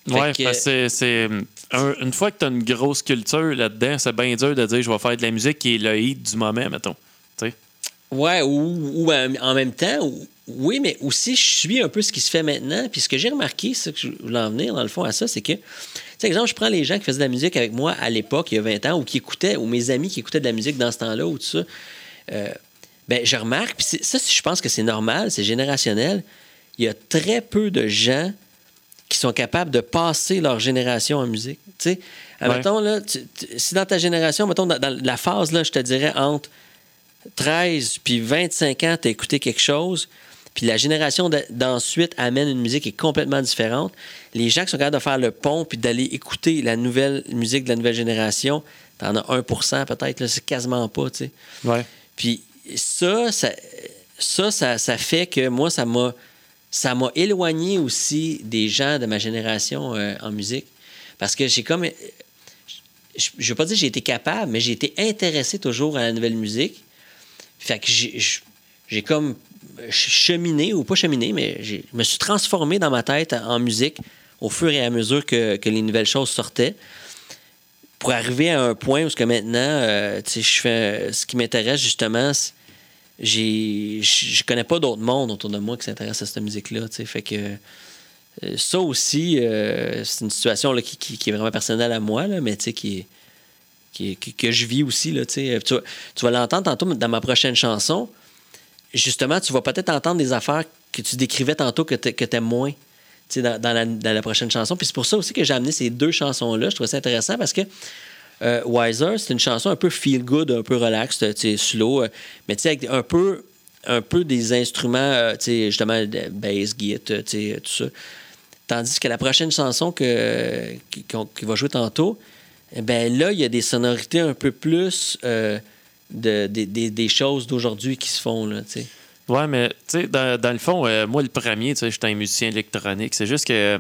Ouais, que- parce que c'est- c'est. un- une fois que tu as une grosse culture là-dedans, c'est bien dur de dire je vais faire de la musique qui est le hit du moment, mettons. Tu sais? Ouais, ou, ou en même temps, ou- oui, mais aussi, je suis un peu ce qui se fait maintenant. Puis ce que j'ai remarqué, c'est que je voulais en venir, dans le fond, à ça, c'est que, tu sais, exemple, je prends les gens qui faisaient de la musique avec moi à l'époque, il y a 20 ans, ou qui écoutaient, ou mes amis qui écoutaient de la musique dans ce temps-là, ou tout ça. Euh, ben, je remarque, puis ça, je pense que c'est normal, c'est générationnel. Il y a très peu de gens qui sont capables de passer leur génération en musique. Tu sais, admettons, là, tu- tu- si dans ta génération, mettons, dans, dans la phase, là, je te dirais, entre 13 puis 25 ans, tu as écouté quelque chose, puis la génération de- d'ensuite amène une musique qui est complètement différente. Les gens qui sont capables de faire le pont puis d'aller écouter la nouvelle musique de la nouvelle génération, t'en as 1% peut-être, là, c'est quasiment pas, tu sais. Ouais. Puis ça, ça, ça, ça, ça fait que moi, ça m'a, ça m'a éloigné aussi des gens de ma génération euh, en musique. Parce que j'ai comme. Je ne veux pas dire que j'ai été capable, mais j'ai été intéressé toujours à la nouvelle musique. Fait que j'ai, comme cheminé, ou pas cheminé, mais je me suis transformé dans ma tête en musique au fur et à mesure que, que les nouvelles choses sortaient pour arriver à un point où ce que maintenant, euh, je fais ce qui m'intéresse justement, j'ai, je connais pas d'autres mondes autour de moi qui s'intéressent à cette musique-là. Fait que euh, ça aussi, euh, c'est une situation qui, est vraiment personnelle à moi, là, mais qui qui que je vis aussi. Là, tu sais. tu, vas- l'entendre tantôt dans ma prochaine chanson. Justement, tu vas peut-être entendre des affaires que tu décrivais tantôt que tu aimes moins dans, dans la, dans la prochaine chanson. Puis c'est pour ça aussi que j'ai amené ces deux chansons-là. Je trouve ça intéressant parce que euh, Wiser, c'est une chanson un peu feel good, un peu relax, sais, slow, euh, mais tu avec un peu, un peu des instruments, euh, tu justement, bass, guitare, tout ça. Tandis que la prochaine chanson que, va jouer tantôt, eh ben là, il y a des sonorités un peu plus euh, de, des- choses d'aujourd'hui qui se font, tu sais. Ouais, mais tu sais, dans, dans le fond, euh, moi, le premier, tu sais, j'étais un musicien électronique. C'est juste que, euh,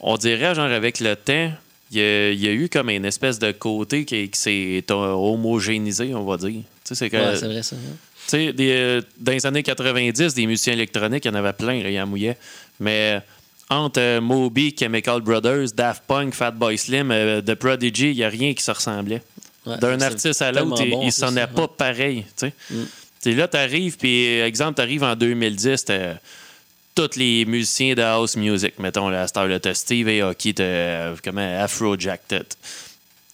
on dirait, genre, avec le temps, il y, a, il y a eu comme une espèce de côté qui, qui s'est euh, homogénéisé, on va dire. Tu sais, c'est Ouais, vrai, ça. hein. tu sais, des, euh, dans les années 90, des musiciens électroniques, il y en avait plein, là, il y en mouillait. Mais entre euh, Moby, Chemical Brothers, Daft Punk, Fatboy Slim, euh, The Prodigy, il n'y a rien qui se ressemblait. Ouais, D'un artiste à l'autre, il- bon, il ça, sonnait ça, pas ouais. pareil. Tu sais. Mm. Là, tu arrives, puis exemple, tu arrives en 2010, t'as tous les musiciens de house music, mettons, là, à cette heure-là, t'as Steve Aoki, t'as euh, comment, Afrojack,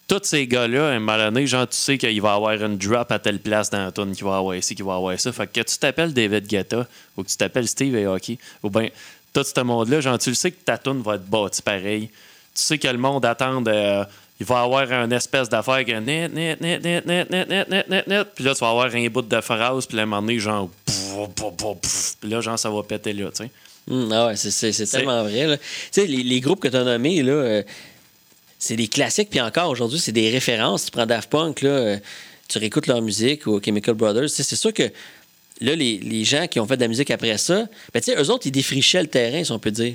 tous ces gars-là, un moment genre, tu sais qu'il va avoir une drop à telle place dans la tune, qu'il va avoir ici, qu'il va avoir ça. Fait que, tu t'appelles David Guetta ou que tu t'appelles Steve Aoki, ou bien tout ce monde-là, genre, tu le sais que ta tune va être bâtie pareil. Tu sais que le monde attend euh, il va y avoir une espèce d'affaire que net, net, net, net, net, net, net, net, net, net. Puis là, tu vas avoir un bout de phrase, puis là, à un moment donné, genre. Puis là, genre, ça va péter là, tu sais. Hum, ah ouais, c'est, c'est- c'est C'est- tellement vrai. Tu sais, les, les groupes que tu as nommés, là, euh, c'est des classiques, puis encore aujourd'hui, c'est des références. Tu prends Daft Punk, là, euh, tu réécoutes leur musique ou Chemical Brothers. C'est sûr que là, les, les gens qui ont fait de la musique après ça, ben, tu sais, eux autres, ils défrichaient le terrain, si on peut dire.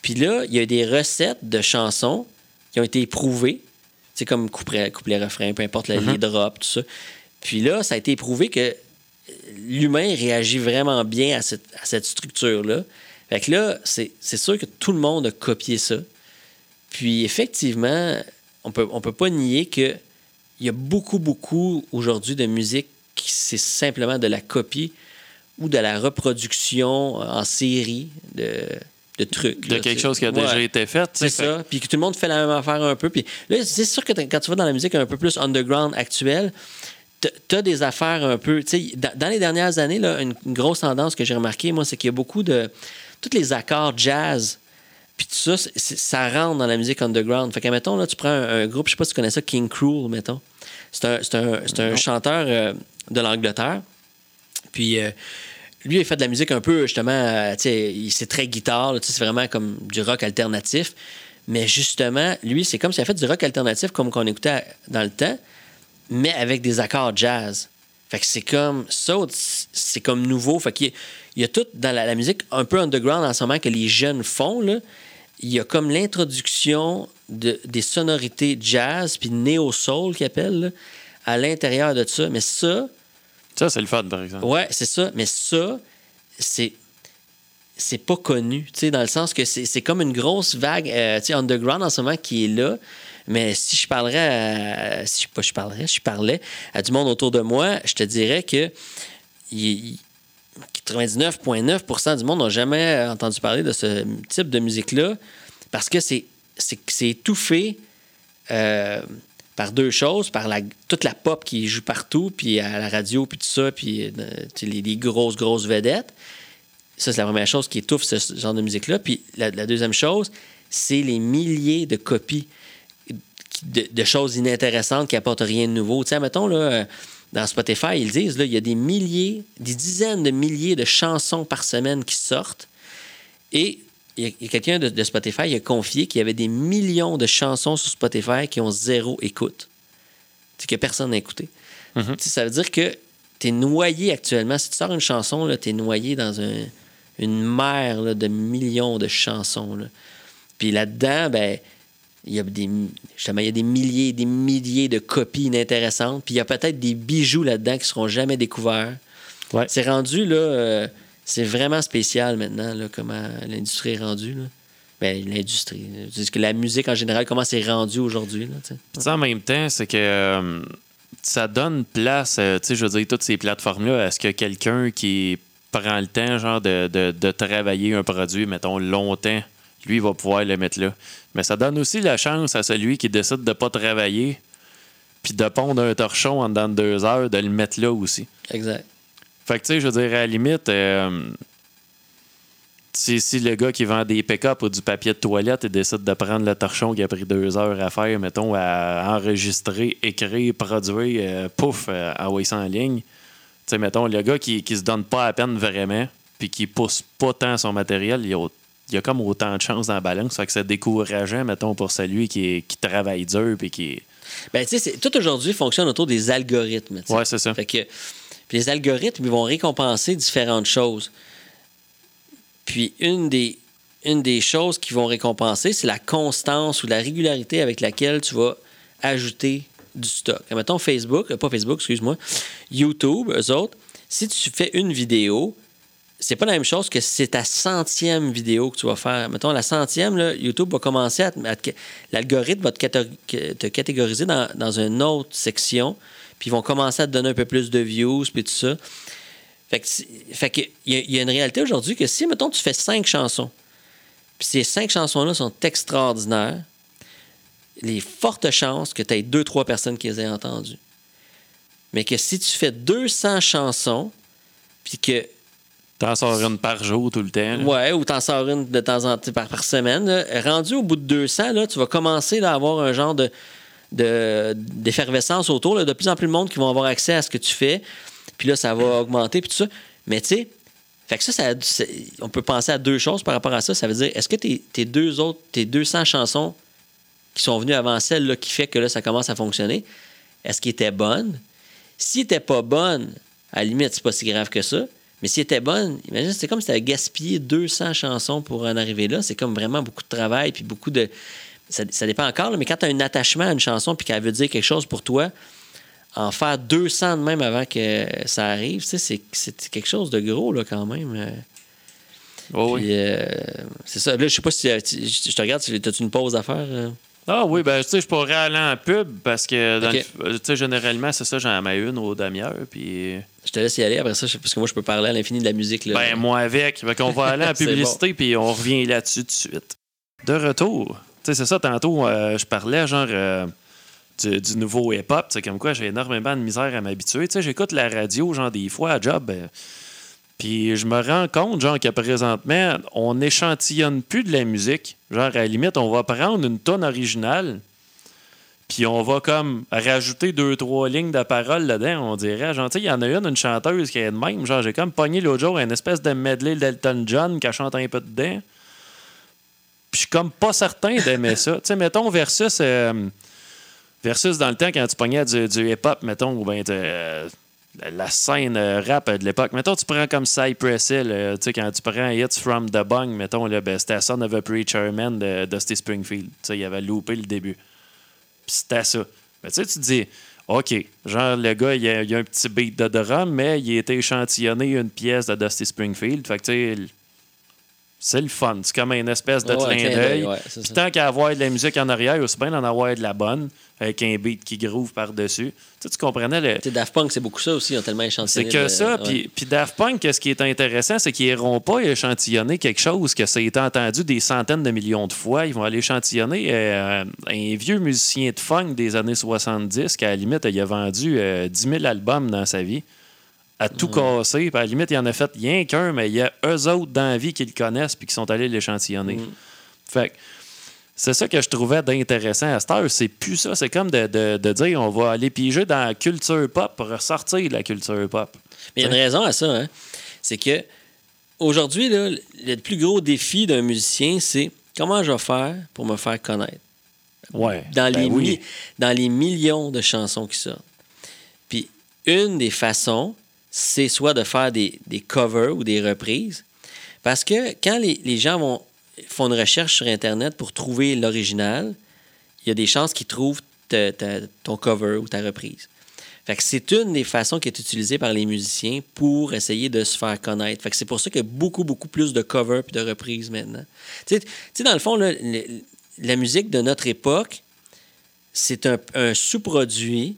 Puis là, il y a des recettes de chansons qui ont été éprouvées, sais, comme couplet, couplet refrain, peu importe la- les drops, tout ça. Puis là, ça a été éprouvé que l'humain réagit vraiment bien à cette, à cette structure-là. Fait que là, c'est sûr que tout le monde a copié ça. Puis effectivement, on peut, on peut pas nier qu'il y a beaucoup, beaucoup aujourd'hui de musique qui c'est simplement de la copie ou de la reproduction en série de, de trucs. De là, quelque chose qui a déjà été fait. C'est ça. Puis que tout le monde fait la même affaire un peu. Puis là, c'est sûr que t'as- quand tu vas dans la musique un peu plus underground actuelle, tu as des affaires un peu. Tu sais, dans, dans les dernières années, là, une, une grosse tendance que j'ai remarqué, moi, c'est qu'il y a beaucoup de. Tous les accords jazz. Puis tout ça, ça rentre dans la musique underground. Fait que, mettons, là, tu prends un, un groupe, je sais pas si tu connais ça, King Cruel, mettons. C'est un, c'est un, c'est un chanteur euh, de l'Angleterre. Puis euh, lui, il fait de la musique un peu, justement, euh, c'est très guitare, c'est vraiment comme du rock alternatif. Mais justement, lui, c'est comme s'il a fait du rock alternatif comme qu'on écoutait dans le temps, mais avec des accords jazz. Fait que c'est comme ça, c'est comme nouveau. Fait qu'il y y a tout dans la, musique un peu underground en ce moment que les jeunes font. Il y a comme l'introduction de, des sonorités jazz puis néo-soul qu'ils appellent à l'intérieur de ça. Mais ça, Ça, c'est le fun, par exemple. Ouais, c'est ça. Mais ça, c'est. C'est pas connu, tu sais, dans le sens que c'est comme une grosse vague, euh, tu sais, underground en ce moment qui est là. Mais si je parlerais, à- si je, pas je parlerais, je parlais à du monde autour de moi, je te dirais que il- il- 99,9% du monde n'a jamais entendu parler de ce type de musique-là parce que c'est étouffé euh, par deux choses, par la, toute la pop qui joue partout, puis à la radio, puis tout ça, puis euh, les, grosses, grosses vedettes. Ça, c'est la première chose qui étouffe ce, genre de musique-là. Puis la, deuxième chose, c'est les milliers de copies de, choses inintéressantes qui apportent rien de nouveau. Tu sais, mettons, euh, dans Spotify, ils disent, là, il y a des milliers, des dizaines de milliers de chansons par semaine qui sortent. Et il y a, quelqu'un de, de Spotify qui a confié qu'il y avait des millions de chansons sur Spotify qui ont zéro écoute. C'est que personne n'a écouté. Sais, Ça veut dire que tu es noyé actuellement. Si tu sors une chanson, tu es noyé dans un- une mer là, de millions de chansons. là. Puis là-dedans, ben, il y a des, justement, il y a des milliers des milliers de copies inintéressantes. Puis il y a peut-être des bijoux là-dedans qui seront jamais découverts. Ouais. C'est rendu, là, euh, c'est vraiment spécial maintenant, là, comment l'industrie est rendue. Là. Ben, l'industrie. Que la musique en général, comment c'est rendu aujourd'hui. Puis, en même temps, c'est que euh, ça donne place, euh, tu sais, je veux dire, toutes ces plateformes-là, à ce que quelqu'un qui prend le temps, genre, de, de- de travailler un produit, mettons, longtemps, lui, va pouvoir le mettre là. Mais ça donne aussi la chance à celui qui décide de pas travailler, puis de pondre un torchon en dedans de deux heures, de le mettre là aussi. Exact. Fait que, tu sais, je veux dire, à la limite, euh, si, si le gars qui vend des pick-up ou du papier de toilette il décide de prendre le torchon qui a pris deux heures à faire, mettons, à enregistrer, écrire, produire, euh, pouf, euh, envoyer ça en ligne, tu sais, mettons, le gars qui, qui se donne pas à peine vraiment, puis qui pousse pas tant son matériel, il y a, au- il y a comme autant de chances dans la balance. Fait que c'est décourageant, mettons, pour celui qui, qui travaille dur, puis qui. Ben, tu sais, tout aujourd'hui fonctionne autour des algorithmes. tu sais. Ouais, c'est ça. Fait que, puis les algorithmes, vont récompenser différentes choses. Puis une des, choses qu'ils vont récompenser, c'est la constance ou la régularité avec laquelle tu vas ajouter du stock. Mettons Facebook, euh, pas Facebook, excuse-moi, YouTube, eux autres, si tu fais une vidéo, c'est pas la même chose que si c'est ta centième vidéo que tu vas faire. Mettons, la centième, YouTube va commencer à... à L'algorithme va te, catégo- te catégoriser dans une autre section, puis ils vont commencer à te donner un peu plus de views, puis tout ça. Fait que, fait que y, a- il y a une réalité aujourd'hui que si, mettons, tu fais cinq chansons, puis ces cinq chansons-là sont extraordinaires, les fortes chances que tu aies deux, trois personnes qui les aient entendues. Mais que si tu fais 200 chansons, puis que T'en sors une par jour tout le temps. là. Ouais, ou t'en sors une de temps en temps par, par semaine. là. Rendu au bout de 200, là, tu vas commencer là, à avoir un genre de, de- d'effervescence autour. là. De plus en plus de monde qui vont avoir accès à ce que tu fais. Puis là, ça va augmenter, puis tout ça. Mais tu sais, fait que ça, ça- on peut penser à deux choses par rapport à ça. Ça veut dire, est-ce que tes, tes deux autres, tes 200 chansons qui sont venues avant celle-là qui fait que là, ça commence à fonctionner, est-ce qu'elles étaient bonnes? S'ils n'étaient pas bonnes, à la limite, c'est pas si grave que ça. Mais s'ils étaient bonnes, imagine, c'est comme si tu avais gaspillé 200 chansons pour en arriver là. C'est comme vraiment beaucoup de travail, puis beaucoup de. Ça, ça dépend encore, là, mais quand tu as un attachement à une chanson, puis qu'elle veut dire quelque chose pour toi, en faire 200 de même avant que ça arrive, tu c'est, quelque chose de gros, là, quand même. Euh, Oh, oui. puis, euh, c'est ça. Là, je sais pas si. euh, tu- Je te regarde, tu- as-tu une pause à faire? euh? Ah oui, ben tu sais, je pourrais aller en pub parce que tu sais, généralement, c'est ça, j'en mets une aux demi-heures. Puis Je te laisse y aller après ça, parce que moi, je peux parler à l'infini de la musique. Là. ben moi avec. Fait qu'on va aller en *laughs* publicité puis on revient là-dessus tout de suite. De retour. Sais, c'est ça, tantôt, euh, je parlais genre euh, du, nouveau hip-hop. Sais, comme quoi j'ai énormément de misère à m'habituer. J'écoute la radio, genre des fois à job. euh, puis je me rends compte, genre, que présentement, on n'échantillonne plus de la musique. Genre, à la limite, on va prendre une tonne originale, puis on va comme rajouter deux, trois lignes de paroles là-dedans, on dirait. Genre, il y en a une, une chanteuse qui est de même. Genre, j'ai comme pogné l'autre jour une espèce de medley d'Elton John qui chante un peu dedans. Puis je suis comme pas certain d'aimer ça. Tu sais, mettons, versus. euh, versus dans le temps, quand tu pognais du, du hip-hop, mettons, ou bien euh, la- scène euh, rap de l'époque. Mettons, tu prends comme Cypress Hill, euh, tu sais, quand tu prends Hits from the Bung, mettons, là, ben, c'était Son of a Preacher Man de Dusty Springfield. Tu sais, il avait loupé le début. Puis c'était ça. Mais tu sais, tu te dis, OK, genre, le gars, il a, a un petit beat de drum, mais il a été échantillonné une pièce de Dusty Springfield. Fait que, tu sais, c'est le fun. C'est comme une espèce de Ouais, clin d'œil. ouais, c'est Puis tant qu'à avoir de la musique en arrière, aussi bien d'en avoir de la bonne, avec un beat qui groove par-dessus. Tu sais, tu comprenais le. Tu sais, Daft Punk, c'est beaucoup ça aussi. Ils ont tellement C'est échantillonné. que de- ça. Puis, puis Daft Punk, ce qui est intéressant, c'est qu'ils n'iront pas échantillonner quelque chose que ça a été entendu des centaines de millions de fois. Ils vont aller échantillonner euh, un vieux musicien de funk des années 70 qui, à la limite, il a vendu euh, 10 000 albums dans sa vie. À tout casser. Puis à la limite, il en a fait rien qu'un, mais il y a eux autres dans la vie qui le connaissent puis qui sont allés l'échantillonner. Fait que c'est ça que je trouvais d'intéressant à cette heure. C'est plus ça. C'est comme de, de- de dire on va aller piger dans la culture pop pour ressortir de la culture pop. Mais il y a une raison à ça. Hein? C'est que aujourd'hui, le plus gros défi d'un musicien, c'est comment je vais faire pour me faire connaître. Ouais. Dans, Ben les, oui. dans les millions de chansons qui sortent. Puis une des façons, c'est soit de faire des, des covers ou des reprises. Parce que quand les, les gens vont, font une recherche sur Internet pour trouver l'original, il y a des chances qu'ils trouvent ton cover ou ta reprise. Fait que c'est une des façons qui est utilisée par les musiciens pour essayer de se faire connaître. Fait que c'est pour ça qu'il y a beaucoup, beaucoup plus de covers et de reprises maintenant. Tu dans le fond, là, la musique de notre époque, c'est un sous-produit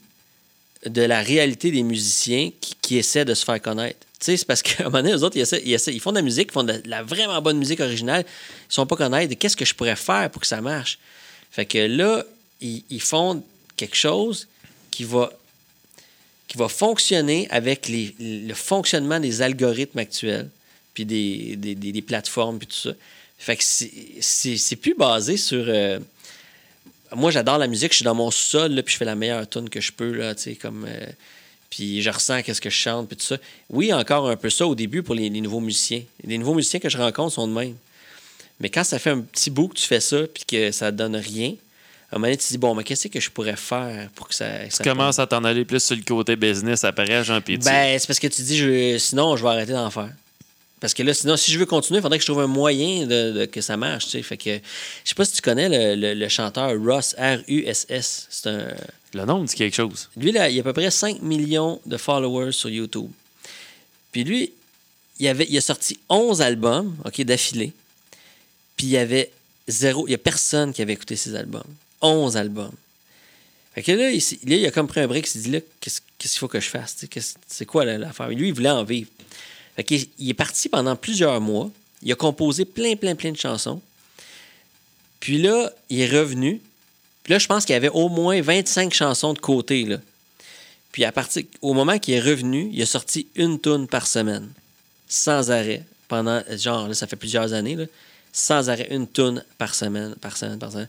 de la réalité des musiciens qui, essaient de se faire connaître. Tu sais, c'est parce qu'à *laughs* un moment donné, eux autres, ils, font de la musique, ils font de la, vraiment bonne musique originale. Ils ne sont pas connaître. Qu'est-ce que je pourrais faire pour que ça marche? Fait que là, ils, font quelque chose qui va, fonctionner avec le fonctionnement des algorithmes actuels, puis des, plateformes, puis tout ça. Fait que c'est plus basé sur... euh, moi, j'adore la musique. Je suis dans mon sol, là, puis je fais la meilleure tune que je peux, là, tu sais, comme... euh, puis je ressens qu'est-ce que je chante, puis tout ça. Oui, encore un peu ça au début pour les, les nouveaux musiciens. Les nouveaux musiciens que je rencontre sont de même. Mais quand ça fait un petit bout que tu fais ça, puis que ça donne rien, à un moment donné, tu te dis, bon, mais qu'est-ce que je pourrais faire pour que ça... Tu commences à t'en aller plus sur le côté business après, Jean Pétu. Ben, c'est parce que tu dis, je- sinon, je vais arrêter d'en faire. Parce que là, sinon, si je veux continuer, il faudrait que je trouve un moyen de, de- que ça marche. Tu sais. Fait que, je sais pas si tu connais le, le- le chanteur Russ, R-U-S-S. C'est un. Le nom me dit quelque chose. Lui, là, il a à peu près 5 millions de followers sur YouTube. Puis lui, il, avait, il a sorti 11 albums, OK, d'affilée. Puis il y avait zéro. Il y a personne qui avait écouté ses albums. 11 albums. Fait que là, il, là, il a comme pris un break, il s'est dit là, qu'est-ce qu'il faut que je fasse? C'est quoi la- l'affaire? Lui, il voulait en vivre. Il est parti pendant plusieurs mois. Il a composé plein, plein, plein de chansons. Puis là, il est revenu. Puis là, je pense qu'il y avait au moins 25 chansons de côté. Là. Puis à partir, au moment qu'il est revenu, il a sorti une tune par semaine, sans arrêt, pendant, genre, là, ça fait plusieurs années, là, sans arrêt, une tune par semaine, par semaine, par semaine.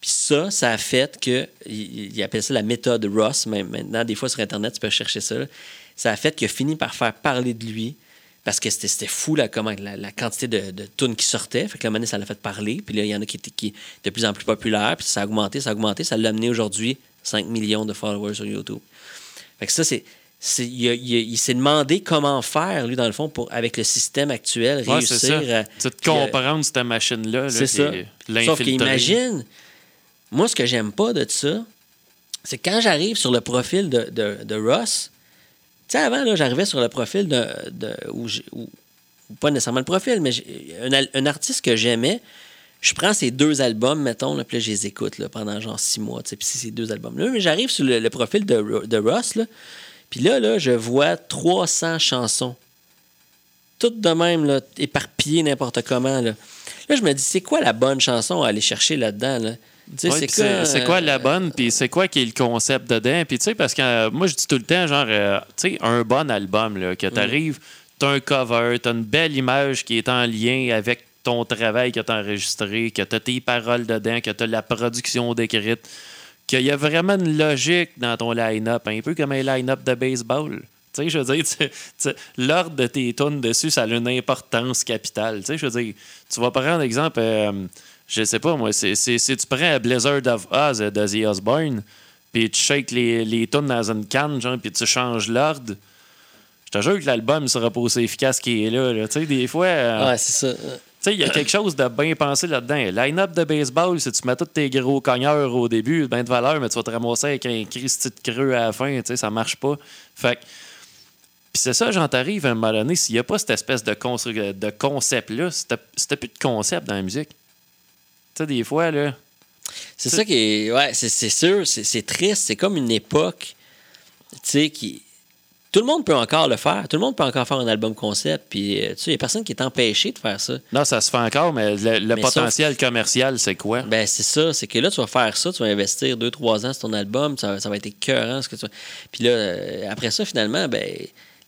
Puis ça, ça a fait que, il, il appelle ça la méthode Ross, maintenant, des fois sur Internet, tu peux chercher ça. Ça a fait qu'il a fini par faire parler de lui, parce que c'était fou là, comment, la, la quantité de, de tunes qui sortaient. Fait que la ça l'a fait parler. Puis là, il y en a qui étaient qui, de plus en plus populaires. Puis ça a augmenté, ça a augmenté. Ça l'a amené aujourd'hui 5 millions de followers sur YouTube. Fait que ça, c'est. il il s'est demandé comment faire, lui, dans le fond, pour, avec le système actuel, Ouais, réussir à. C'est de euh, comprendre cette machine-là. là, c'est ça. Sauf qu'imagine, moi, ce que j'aime pas de ça, c'est quand j'arrive sur le profil de, de, de Ross, sais, avant, j'arrivais sur le profil de. de pas nécessairement le profil, mais un, un artiste que j'aimais, je prends ces deux albums, mettons, là, puis là, je les écoute là, pendant genre six mois, tu puis c'est ces deux albums-là. Mais j'arrive sur le, profil de, de Ross, là, puis là, là, je vois 300 chansons. Toutes de même, là, éparpillées n'importe comment. Là. là, je me dis, c'est quoi la bonne chanson à aller chercher là-dedans? Là? Ouais, c'est quoi, quoi euh, la bonne, puis c'est quoi qui est le concept dedans? Puis tu sais, parce que euh, moi, je dis tout le temps, genre, euh, tu sais, un bon album, là, Mm. que t'arrives, t'as un cover, t'as une belle image qui est en lien avec ton travail que t'as enregistré, que t'as tes paroles dedans, que t'as la production décrite, qu'il y a vraiment une logique dans ton line-up, un peu comme un line-up de baseball. Tu sais, je veux dire, l'ordre de tes tunes dessus, ça a une importance capitale. Tu sais, je veux dire, tu vas prendre exemple, euh, je sais pas, moi, c'est, c'est- si tu prends Blizzard of Oz de The Osborne, puis tu shakes les, les tunes dans une canne, genre, puis tu changes l'ordre, je te jure que l'album sera pas aussi efficace qu'il est là. là. Tu sais, des fois, euh, Ouais, c'est ça. tu sais, il y a quelque chose de bien pensé là-dedans. Line-up de baseball, si tu mets tous tes gros cogneurs au début, ben de valeur, mais tu vas te ramasser avec un Christy de creux à la fin, tu sais, ça marche pas. Fait que- Puis c'est ça, j'en t'arrive à un moment donné, s'il n'y a pas cette espèce de, de concept-là, c'était c'était plus de concept dans la musique. Tu sais, des fois, là. C'est ça qui est. Ouais, c'est sûr, c'est triste. C'est comme une époque, tu sais, qui. Tout le monde peut encore le faire. Tout le monde peut encore faire un album concept. Puis, euh, tu sais, il n'y a personne qui est empêché de faire ça. Non, ça se fait encore, mais le, le Mais potentiel commercial, c'est quoi? Ben, c'est ça. C'est que là, tu vas faire ça. Tu vas investir deux, trois ans sur ton album. Ça, ça va être écœurant. Ce que tu... Puis là, euh, après ça, finalement, ben,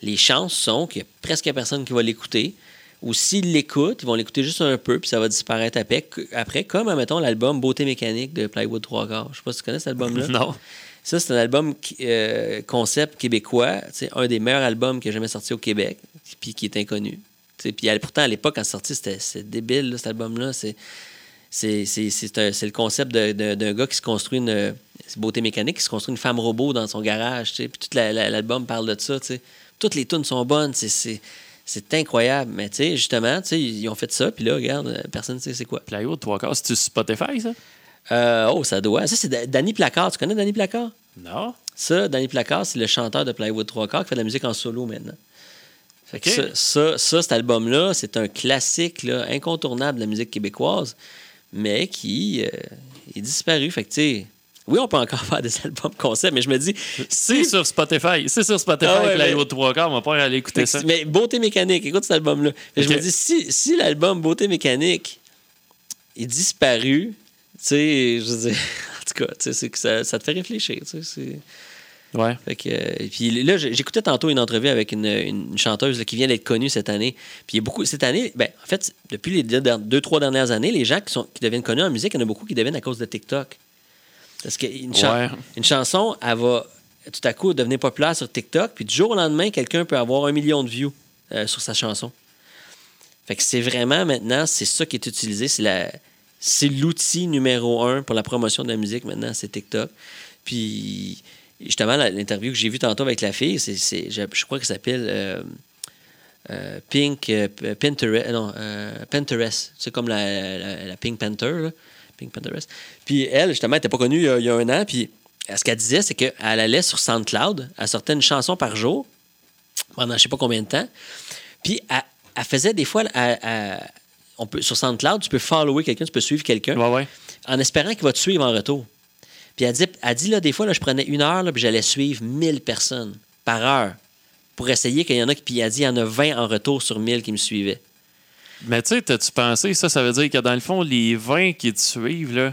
les chances sont qu'il y a presque personne qui va l'écouter. Ou s'ils l'écoutent, ils vont l'écouter juste un peu, puis ça va disparaître après, après comme, admettons, l'album Beauté mécanique de Plywood 3 quarts. Je sais pas si tu connais cet album-là. *laughs* non. Ça, c'est un album euh, concept québécois. C'est un des meilleurs albums qui a jamais sorti au Québec, puis qui est inconnu. Puis pourtant, à l'époque, quand c'est sorti, c'était débile, là, cet album-là. C'est c'est- c'est- c'est un- c'est le concept de- de- d'un gars qui se construit une c'est beauté mécanique, qui se construit une femme robot dans son garage. Puis tout la- la- l'album parle de ça. Toutes les tunes sont bonnes. c'est- C'est incroyable. Mais tu sais, justement, tu sais, ils ont fait ça. Puis là, regarde, personne ne sait c'est quoi. Plywood, trois quarts, c'est-tu Spotify, ça? Euh, oh, ça doit. Ça, c'est Da- Danny Placard. Tu connais Danny Placard? Non. Ça, Danny Placard, c'est le chanteur de Plywood 3 quarts qui fait de la musique en solo maintenant. Fait que ça, ça, cet album-là, c'est un classique là, incontournable de la musique québécoise, mais qui euh, est disparu. Fait que, tu sais, oui, on peut encore *laughs* faire des albums concept, mais je me dis, C'est sur Spotify. C'est sur Spotify, Ah ouais, Plywood mais- trois quarts, on va pas aller écouter ça. Mais Beauté mécanique, écoute cet album-là. Je me dis, si, si l'album Beauté mécanique est disparu, tu sais, je veux dire, *laughs* en tout cas, tu sais, que ça, ça te fait réfléchir, tu sais, c'est... Ouais. Fait que, euh, puis là, j'écoutais tantôt une entrevue avec une, une chanteuse là, qui vient d'être connue cette année. Puis il y a beaucoup, cette année, ben, en fait, depuis les deux, deux, trois dernières années, les gens qui, sont, qui deviennent connus en musique, il y en a beaucoup qui deviennent à cause de TikTok. Parce qu'une chan- Ouais. une chanson, elle va tout à coup devenir populaire sur TikTok, puis du jour au lendemain, quelqu'un peut avoir un million de views euh, sur sa chanson. Fait que c'est vraiment maintenant, c'est ça qui est utilisé. C'est la. C'est l'outil numéro un pour la promotion de la musique maintenant, c'est TikTok. Puis, justement, l'interview que j'ai vue tantôt avec la fille, c'est, je, je crois qu'elle s'appelle euh, euh, Pink euh, Pinterest. Non, euh, Pinterest. C'est comme la, la- la Pink Panther, là. Pink Pinterest. Puis elle, justement, elle n'était pas connue il y a, il y a un an. Puis ce qu'elle disait, c'est qu'elle allait sur SoundCloud, elle sortait une chanson par jour pendant je sais pas combien de temps. Puis elle, elle faisait des fois, elle- elle- on peut, sur SoundCloud, tu peux follower quelqu'un, tu peux suivre quelqu'un Ouais, ouais. en espérant qu'il va te suivre en retour. Puis elle dit, elle dit là, des fois, là, je prenais une heure, là, puis j'allais suivre 1000 personnes par heure pour essayer qu'il y en a qui. Puis elle dit, il y en a 20 en retour sur 1000 qui me suivaient. Mais tu sais, t'as-tu pensé, ça, ça veut dire que dans le fond, les 20 qui te suivent, là,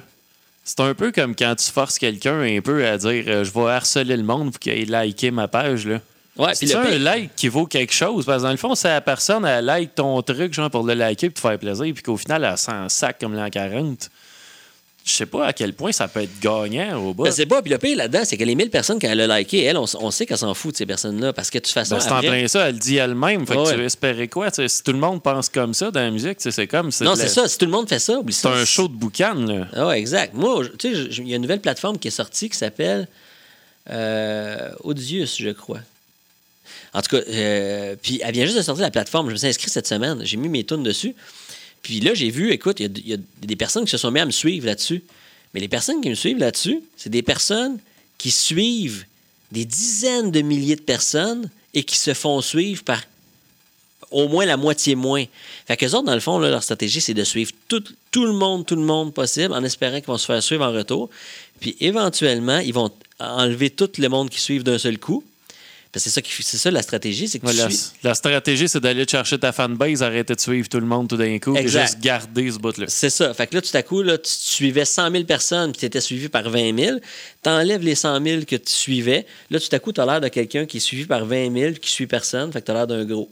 c'est un peu comme quand tu forces quelqu'un un peu à dire euh, je vais harceler le monde pour qu'il ait liké ma page. Là. Ouais, C'est un pire- like qui vaut quelque chose. Parce que dans le fond, c'est la personne, elle like ton truc genre pour le liker et te faire plaisir, puis qu'au final, elle s'en sac comme l'an 40. Je sais pas à quel point ça peut être gagnant au bout. Ben, c'est pas. Puis le pire là-dedans, c'est que les 1000 personnes, quand elle a liké, elle, on, on sait qu'elle s'en fout de ces personnes-là. Parce que de toute façon, Ben, c'est en plein ça, elle dit elle-même. Fait que Ouais. tu veux espérer quoi? tu sais, Si tout le monde pense comme ça dans la musique, tu sais, c'est comme. Non, la- c'est ça. Si tout le monde fait ça, oublie C'est ça. un show de boucan, là. Ah ouais, exact. Moi, je- tu sais, je- il y a une nouvelle plateforme qui est sortie qui s'appelle euh, Audius, je crois. En tout cas, euh, puis elle vient juste de sortir la plateforme. Je me suis inscrit cette semaine. J'ai mis mes tunes dessus. Puis là, j'ai vu, écoute, il y a- des personnes qui se sont mis à me suivre là-dessus. Mais les personnes qui me suivent là-dessus, c'est des personnes qui suivent des dizaines de milliers de personnes et qui se font suivre par au moins la moitié moins. Fait que autres, dans le fond, leur stratégie, c'est de suivre tout, tout le monde, tout le monde possible, en espérant qu'ils vont se faire suivre en retour. Puis éventuellement, ils vont enlever tout le monde qui suivent d'un seul coup. C'est ça, ça la stratégie, c'est que Ouais, tu la, suis- la stratégie, c'est d'aller chercher ta fanbase, arrêter de suivre tout le monde tout d'un coup, et juste garder ce bout-là. C'est ça. Fait que là, tout à coup, là, tu suivais 100 000 personnes puis tu étais suivi par 20 000. Tu enlèves les 100 000 que tu suivais. Là, tout à coup, tu as l'air de quelqu'un qui est suivi par 20 000 qui suit personne. Fait que tu as l'air d'un gros.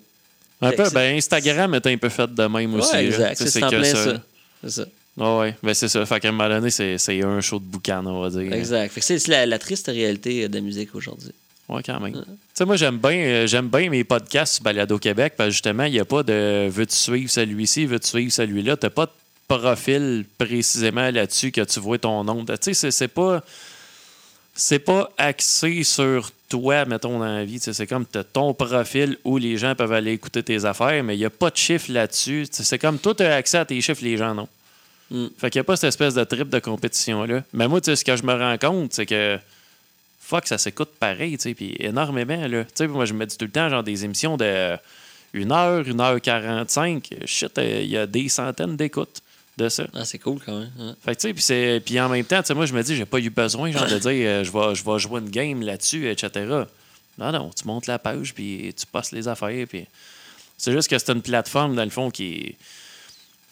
Un Fait peu, ben Instagram est un peu fait de même aussi. Ouais, là. exact. C'est plein ça. C'est ça. Ouais. Ben, c'est ça. Fait qu'à un moment donné, c'est c'est un show de boucan, on va dire. Exact. Fait que c'est c'est la, la triste réalité de la musique aujourd'hui. Ouais, quand même. Tu sais, moi, j'aime bien, euh, j'aime bien mes podcasts sur Balado Québec parce que justement, il n'y a pas de veux-tu suivre celui-ci, veux-tu suivre celui-là. T'as pas profil précisément là-dessus que tu vois ton nom. Tu sais, c'est- pas. C'est pas axé sur toi, mettons, dans la vie. Tu sais, C'est comme t'as ton profil où les gens peuvent aller écouter tes affaires, mais il n'y a pas de chiffre là-dessus. Tu C'est comme toi, tu as accès à tes chiffres, les gens non? Mm. Fait qu'il n'y a pas cette espèce de trip de compétition-là. Mais moi, tu sais, ce que je me rends compte, c'est que fuck, ça s'écoute pareil, tu sais, puis énormément, là. Tu sais, moi, je me dis tout le temps, genre, des émissions de 1 heure, 1 heure 45, shit, euh, il y a des centaines d'écoutes de ça. Ah, c'est cool quand même. hein. Fait que, tu sais, puis c'est- puis en même temps, tu sais, moi, je me dis, j'ai pas eu besoin, genre, de *laughs* dire, euh, je vais je vais jouer une game là-dessus, etc. Non, non, tu montes la page, puis tu passes les affaires, puis c'est juste que c'est une plateforme, dans le fond, qui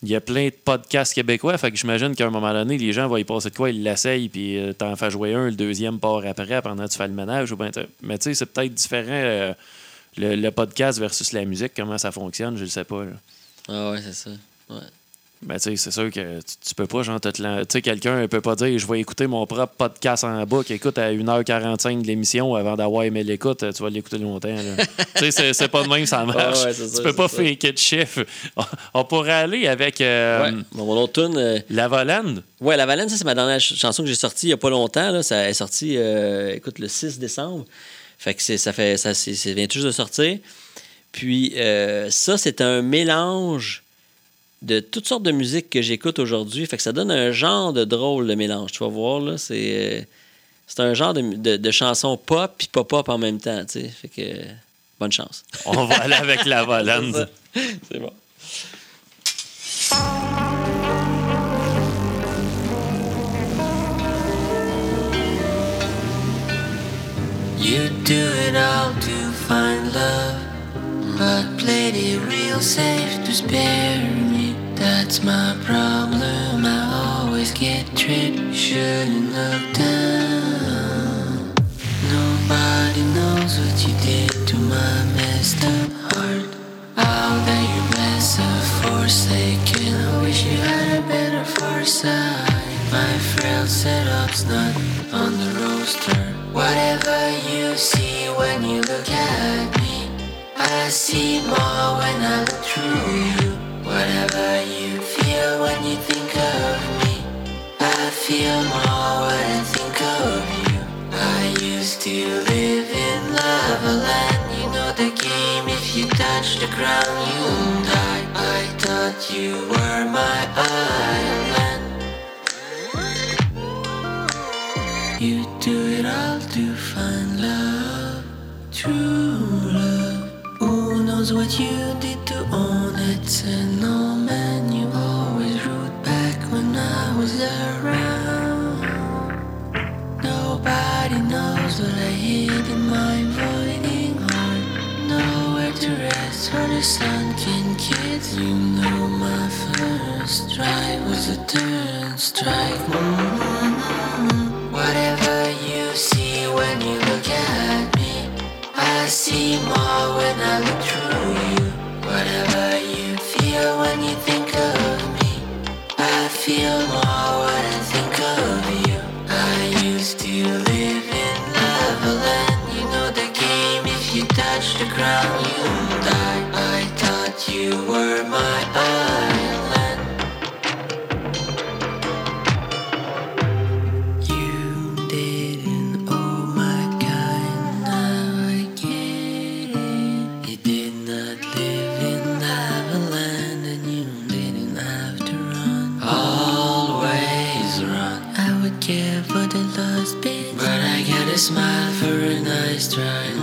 il y a plein de podcasts québécois, fait que j'imagine qu'à un moment donné, les gens vont y passer de quoi, ils l'essayent, puis euh, t'en fais jouer un, le deuxième part après, pendant que tu fais le ménage. Ou ben, mais tu sais, c'est peut-être différent, euh, le, podcast versus la musique, comment ça fonctionne, je le sais pas. Ah ouais, c'est ça. Ouais. Ben, tu sais, c'est sûr que tu, tu peux pas, genre, te Tu sais, quelqu'un peut pas dire, je vais écouter mon propre podcast en boucle. Écoute, à 1h45 de l'émission, avant d'avoir aimé l'écoute, tu vas l'écouter longtemps. *laughs* tu sais, c'est- pas de même, ça marche. Ah ouais, ça, tu peux pas faker de chiffre. On, pourrait aller avec euh, Ouais. Mon autre tune, euh, La Volande. Ouais, La Valenne, ça, c'est ma dernière ch- chanson que j'ai sortie il n'y a pas longtemps. Là. Ça est sorti, euh, écoute, le 6 décembre. Fait que ça fait, ça, vient tout juste de sortir. Puis euh, ça, c'est un mélange de toutes sortes de musiques que j'écoute aujourd'hui. Fait que ça donne un genre de drôle de mélange. Tu vas voir, là, c'est, euh, c'est un genre de, de, de chanson pop puis pop-pop en même temps, tu sais. Fait que bonne chance. On va aller avec La *laughs* Volande. c'est bon. You do it all to find love, but played it real safe to spare me. That's my problem. I always get tripped. Shouldn't look down. Nobody knows what you did to my messed up heart. How that you bless a forsaken. I wish you had a better foresight. My frail setup's not on the roster. Whatever you see when you look at me, I see more when I look through you. Whatever you feel when you think of me, I feel more when I think of you. I used to live in lava land. You know the game. If you touch the ground, you die. I thought you were my island. You do it all to find love, true love. Who knows what you did the sun can kiss. You know my first strike was a turn strike. Mm-hmm. Whatever you see when you look at me, I see more when I look through you. Whatever you feel when you think of me, I feel more when I think of you. I used to live in lava land. You know the game. If you touch the ground, care for the lost bit, but I got a smile for a nice try.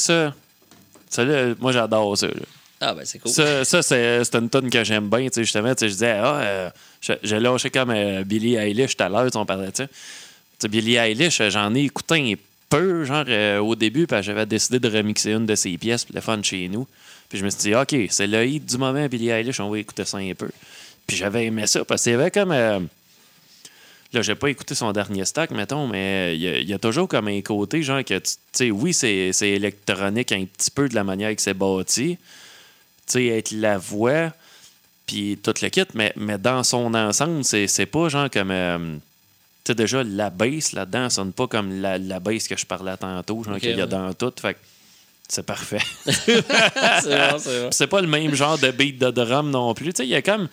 Ça? Ça, là, moi, j'adore ça. là. Ah, ben, c'est cool. Ça, ça c'est c'est une tonne que j'aime bien. tu sais, Justement, tu sais, je disais, ah, euh, j'ai lâché comme euh, Billie Eilish tout à l'heure, on parlait de ça. Tu sais, Billie Eilish, euh, j'en ai écouté un peu, genre, euh, au début, puis j'avais décidé de remixer une de ses pièces pour le fun chez nous. Puis je me suis dit, OK, c'est le hit du moment, Billie Eilish, on va écouter ça un peu. Puis j'avais aimé ça, parce qu'il y avait comme. Là, j'ai pas écouté son dernier stock, mettons, mais il y, a- il y a toujours comme un côté, genre, que, tu sais, oui, c'est c'est électronique un petit peu de la manière que c'est bâti. Tu sais, être la voix, puis tout le kit, mais, mais dans son ensemble, c'est c'est pas genre comme. euh, tu sais, déjà, la bass là-dedans sonne pas comme la, la bass que je parlais tantôt, genre qu'il y a ouais. dans tout. Fait que c'est parfait. *laughs* c'est bon, c'est bon. C'est pas le même genre de beat de drum non plus. Tu sais, il y a comme.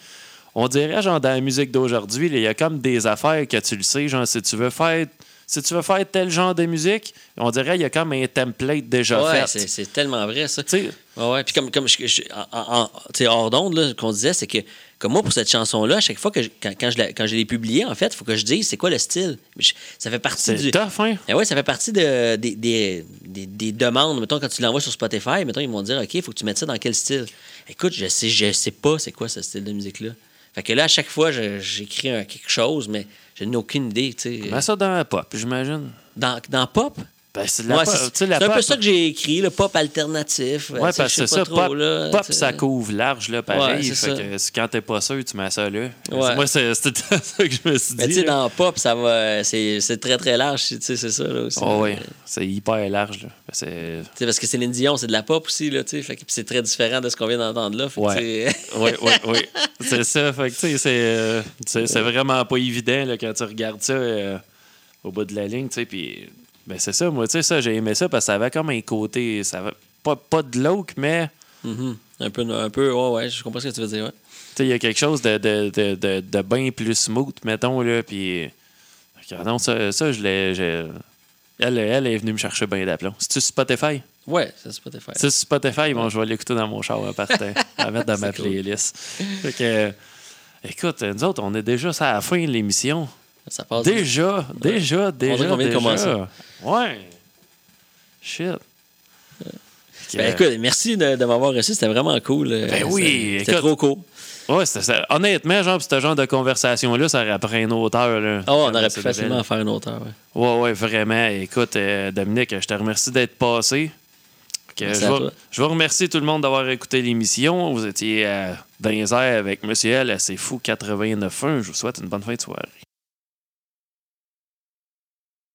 On dirait, genre, dans la musique d'aujourd'hui, il y a comme des affaires que tu le sais, genre, si tu veux faire. Si tu veux faire tel genre de musique, on dirait il y a comme un template déjà Ouais, fait. c'est, c'est tellement vrai, ça. Ouais, ouais. Puis comme, comme je, je- en, hors d'onde, là, qu'on disait, c'est que, comme moi, pour cette chanson-là, à chaque fois que je- quand, quand je, la- quand je l'ai publiée, en fait, il faut que je dise c'est quoi le style. Je- ça fait partie c'est du. tough, hein? Eh ouais, ça fait partie de, des, des, des- des demandes. Mettons, quand tu l'envoies sur Spotify, mettons, ils vont dire OK, il faut que tu mettes ça dans quel style? Écoute, je sais, je sais pas c'est quoi ce style de musique-là. Fait que là, à chaque fois, j'écris quelque chose, mais je n'ai aucune idée. tu sais. Mets ça dans la pop, j'imagine. Dans, dans pop? Ben, c'est Ouais, un peu ça que j'ai écrit, le pop alternatif. Sais, parce que c'est ça. trop, pop, là, ça couvre large, là, pareil. Ouais, c'est fait ça. que quand t'es pas sûr, tu mets ça là. Ouais. Moi, c'est- c'était *laughs* ça que je me suis Mais tu dit. sais, dans pop, ça va. C'est c'est très, très large, tu sais, c'est ça, là aussi. Oh, oui, c'est hyper large. Là. Sais, parce que Céline Dion, c'est de la pop aussi, là, tu sais. Fait que puis c'est très différent de ce qu'on vient d'entendre là. Oui, oui, oui. C'est ça. Fait que, tu sais, c'est, euh, c'est vraiment pas évident là, quand tu regardes ça euh, au bout de la ligne. tu sais, Puis, ben, c'est ça. Moi, tu sais, ça, j'ai aimé ça parce que ça avait comme un côté. Ça avait pas, pas de glauque, mais Mhm. Un peu, un peu, ouais, ouais, je comprends ce que tu veux dire, ouais. tu sais, il y a quelque chose de, de, de, de, de bien plus smooth, mettons. Là, puis, regardons, ça, ça je l'ai. Elle, elle est venue me chercher bien d'aplomb. C'est-tu Spotify? Ouais, c'est Spotify. C'est Spotify, bon, je vais l'écouter dans mon char à partir, *laughs* à mettre dans ma cool. playlist. Fait que, écoute, nous autres, on est déjà à la fin de l'émission. Ça passe. Déjà, déjà, déjà. qu'on vient de commencer. Ouais. Shit. Ben, écoute, merci de, de m'avoir reçu, c'était vraiment cool. euh, Ben oui, C'était trop cool. ouais, c'était ça. Honnêtement, genre, ce genre de conversation-là, ça aurait pris une auteur. Là. Ah ouais, on aurait pu facilement faire une auteur, ouais. Ouais, ouais, vraiment. Écoute, euh, Dominique, je te remercie d'être passé. Que je, veux remercier tout le monde d'avoir écouté l'émission. Vous étiez euh, dans les airs avec Monsieur L, c'est fou 89.1. Je vous souhaite une bonne fin de soirée.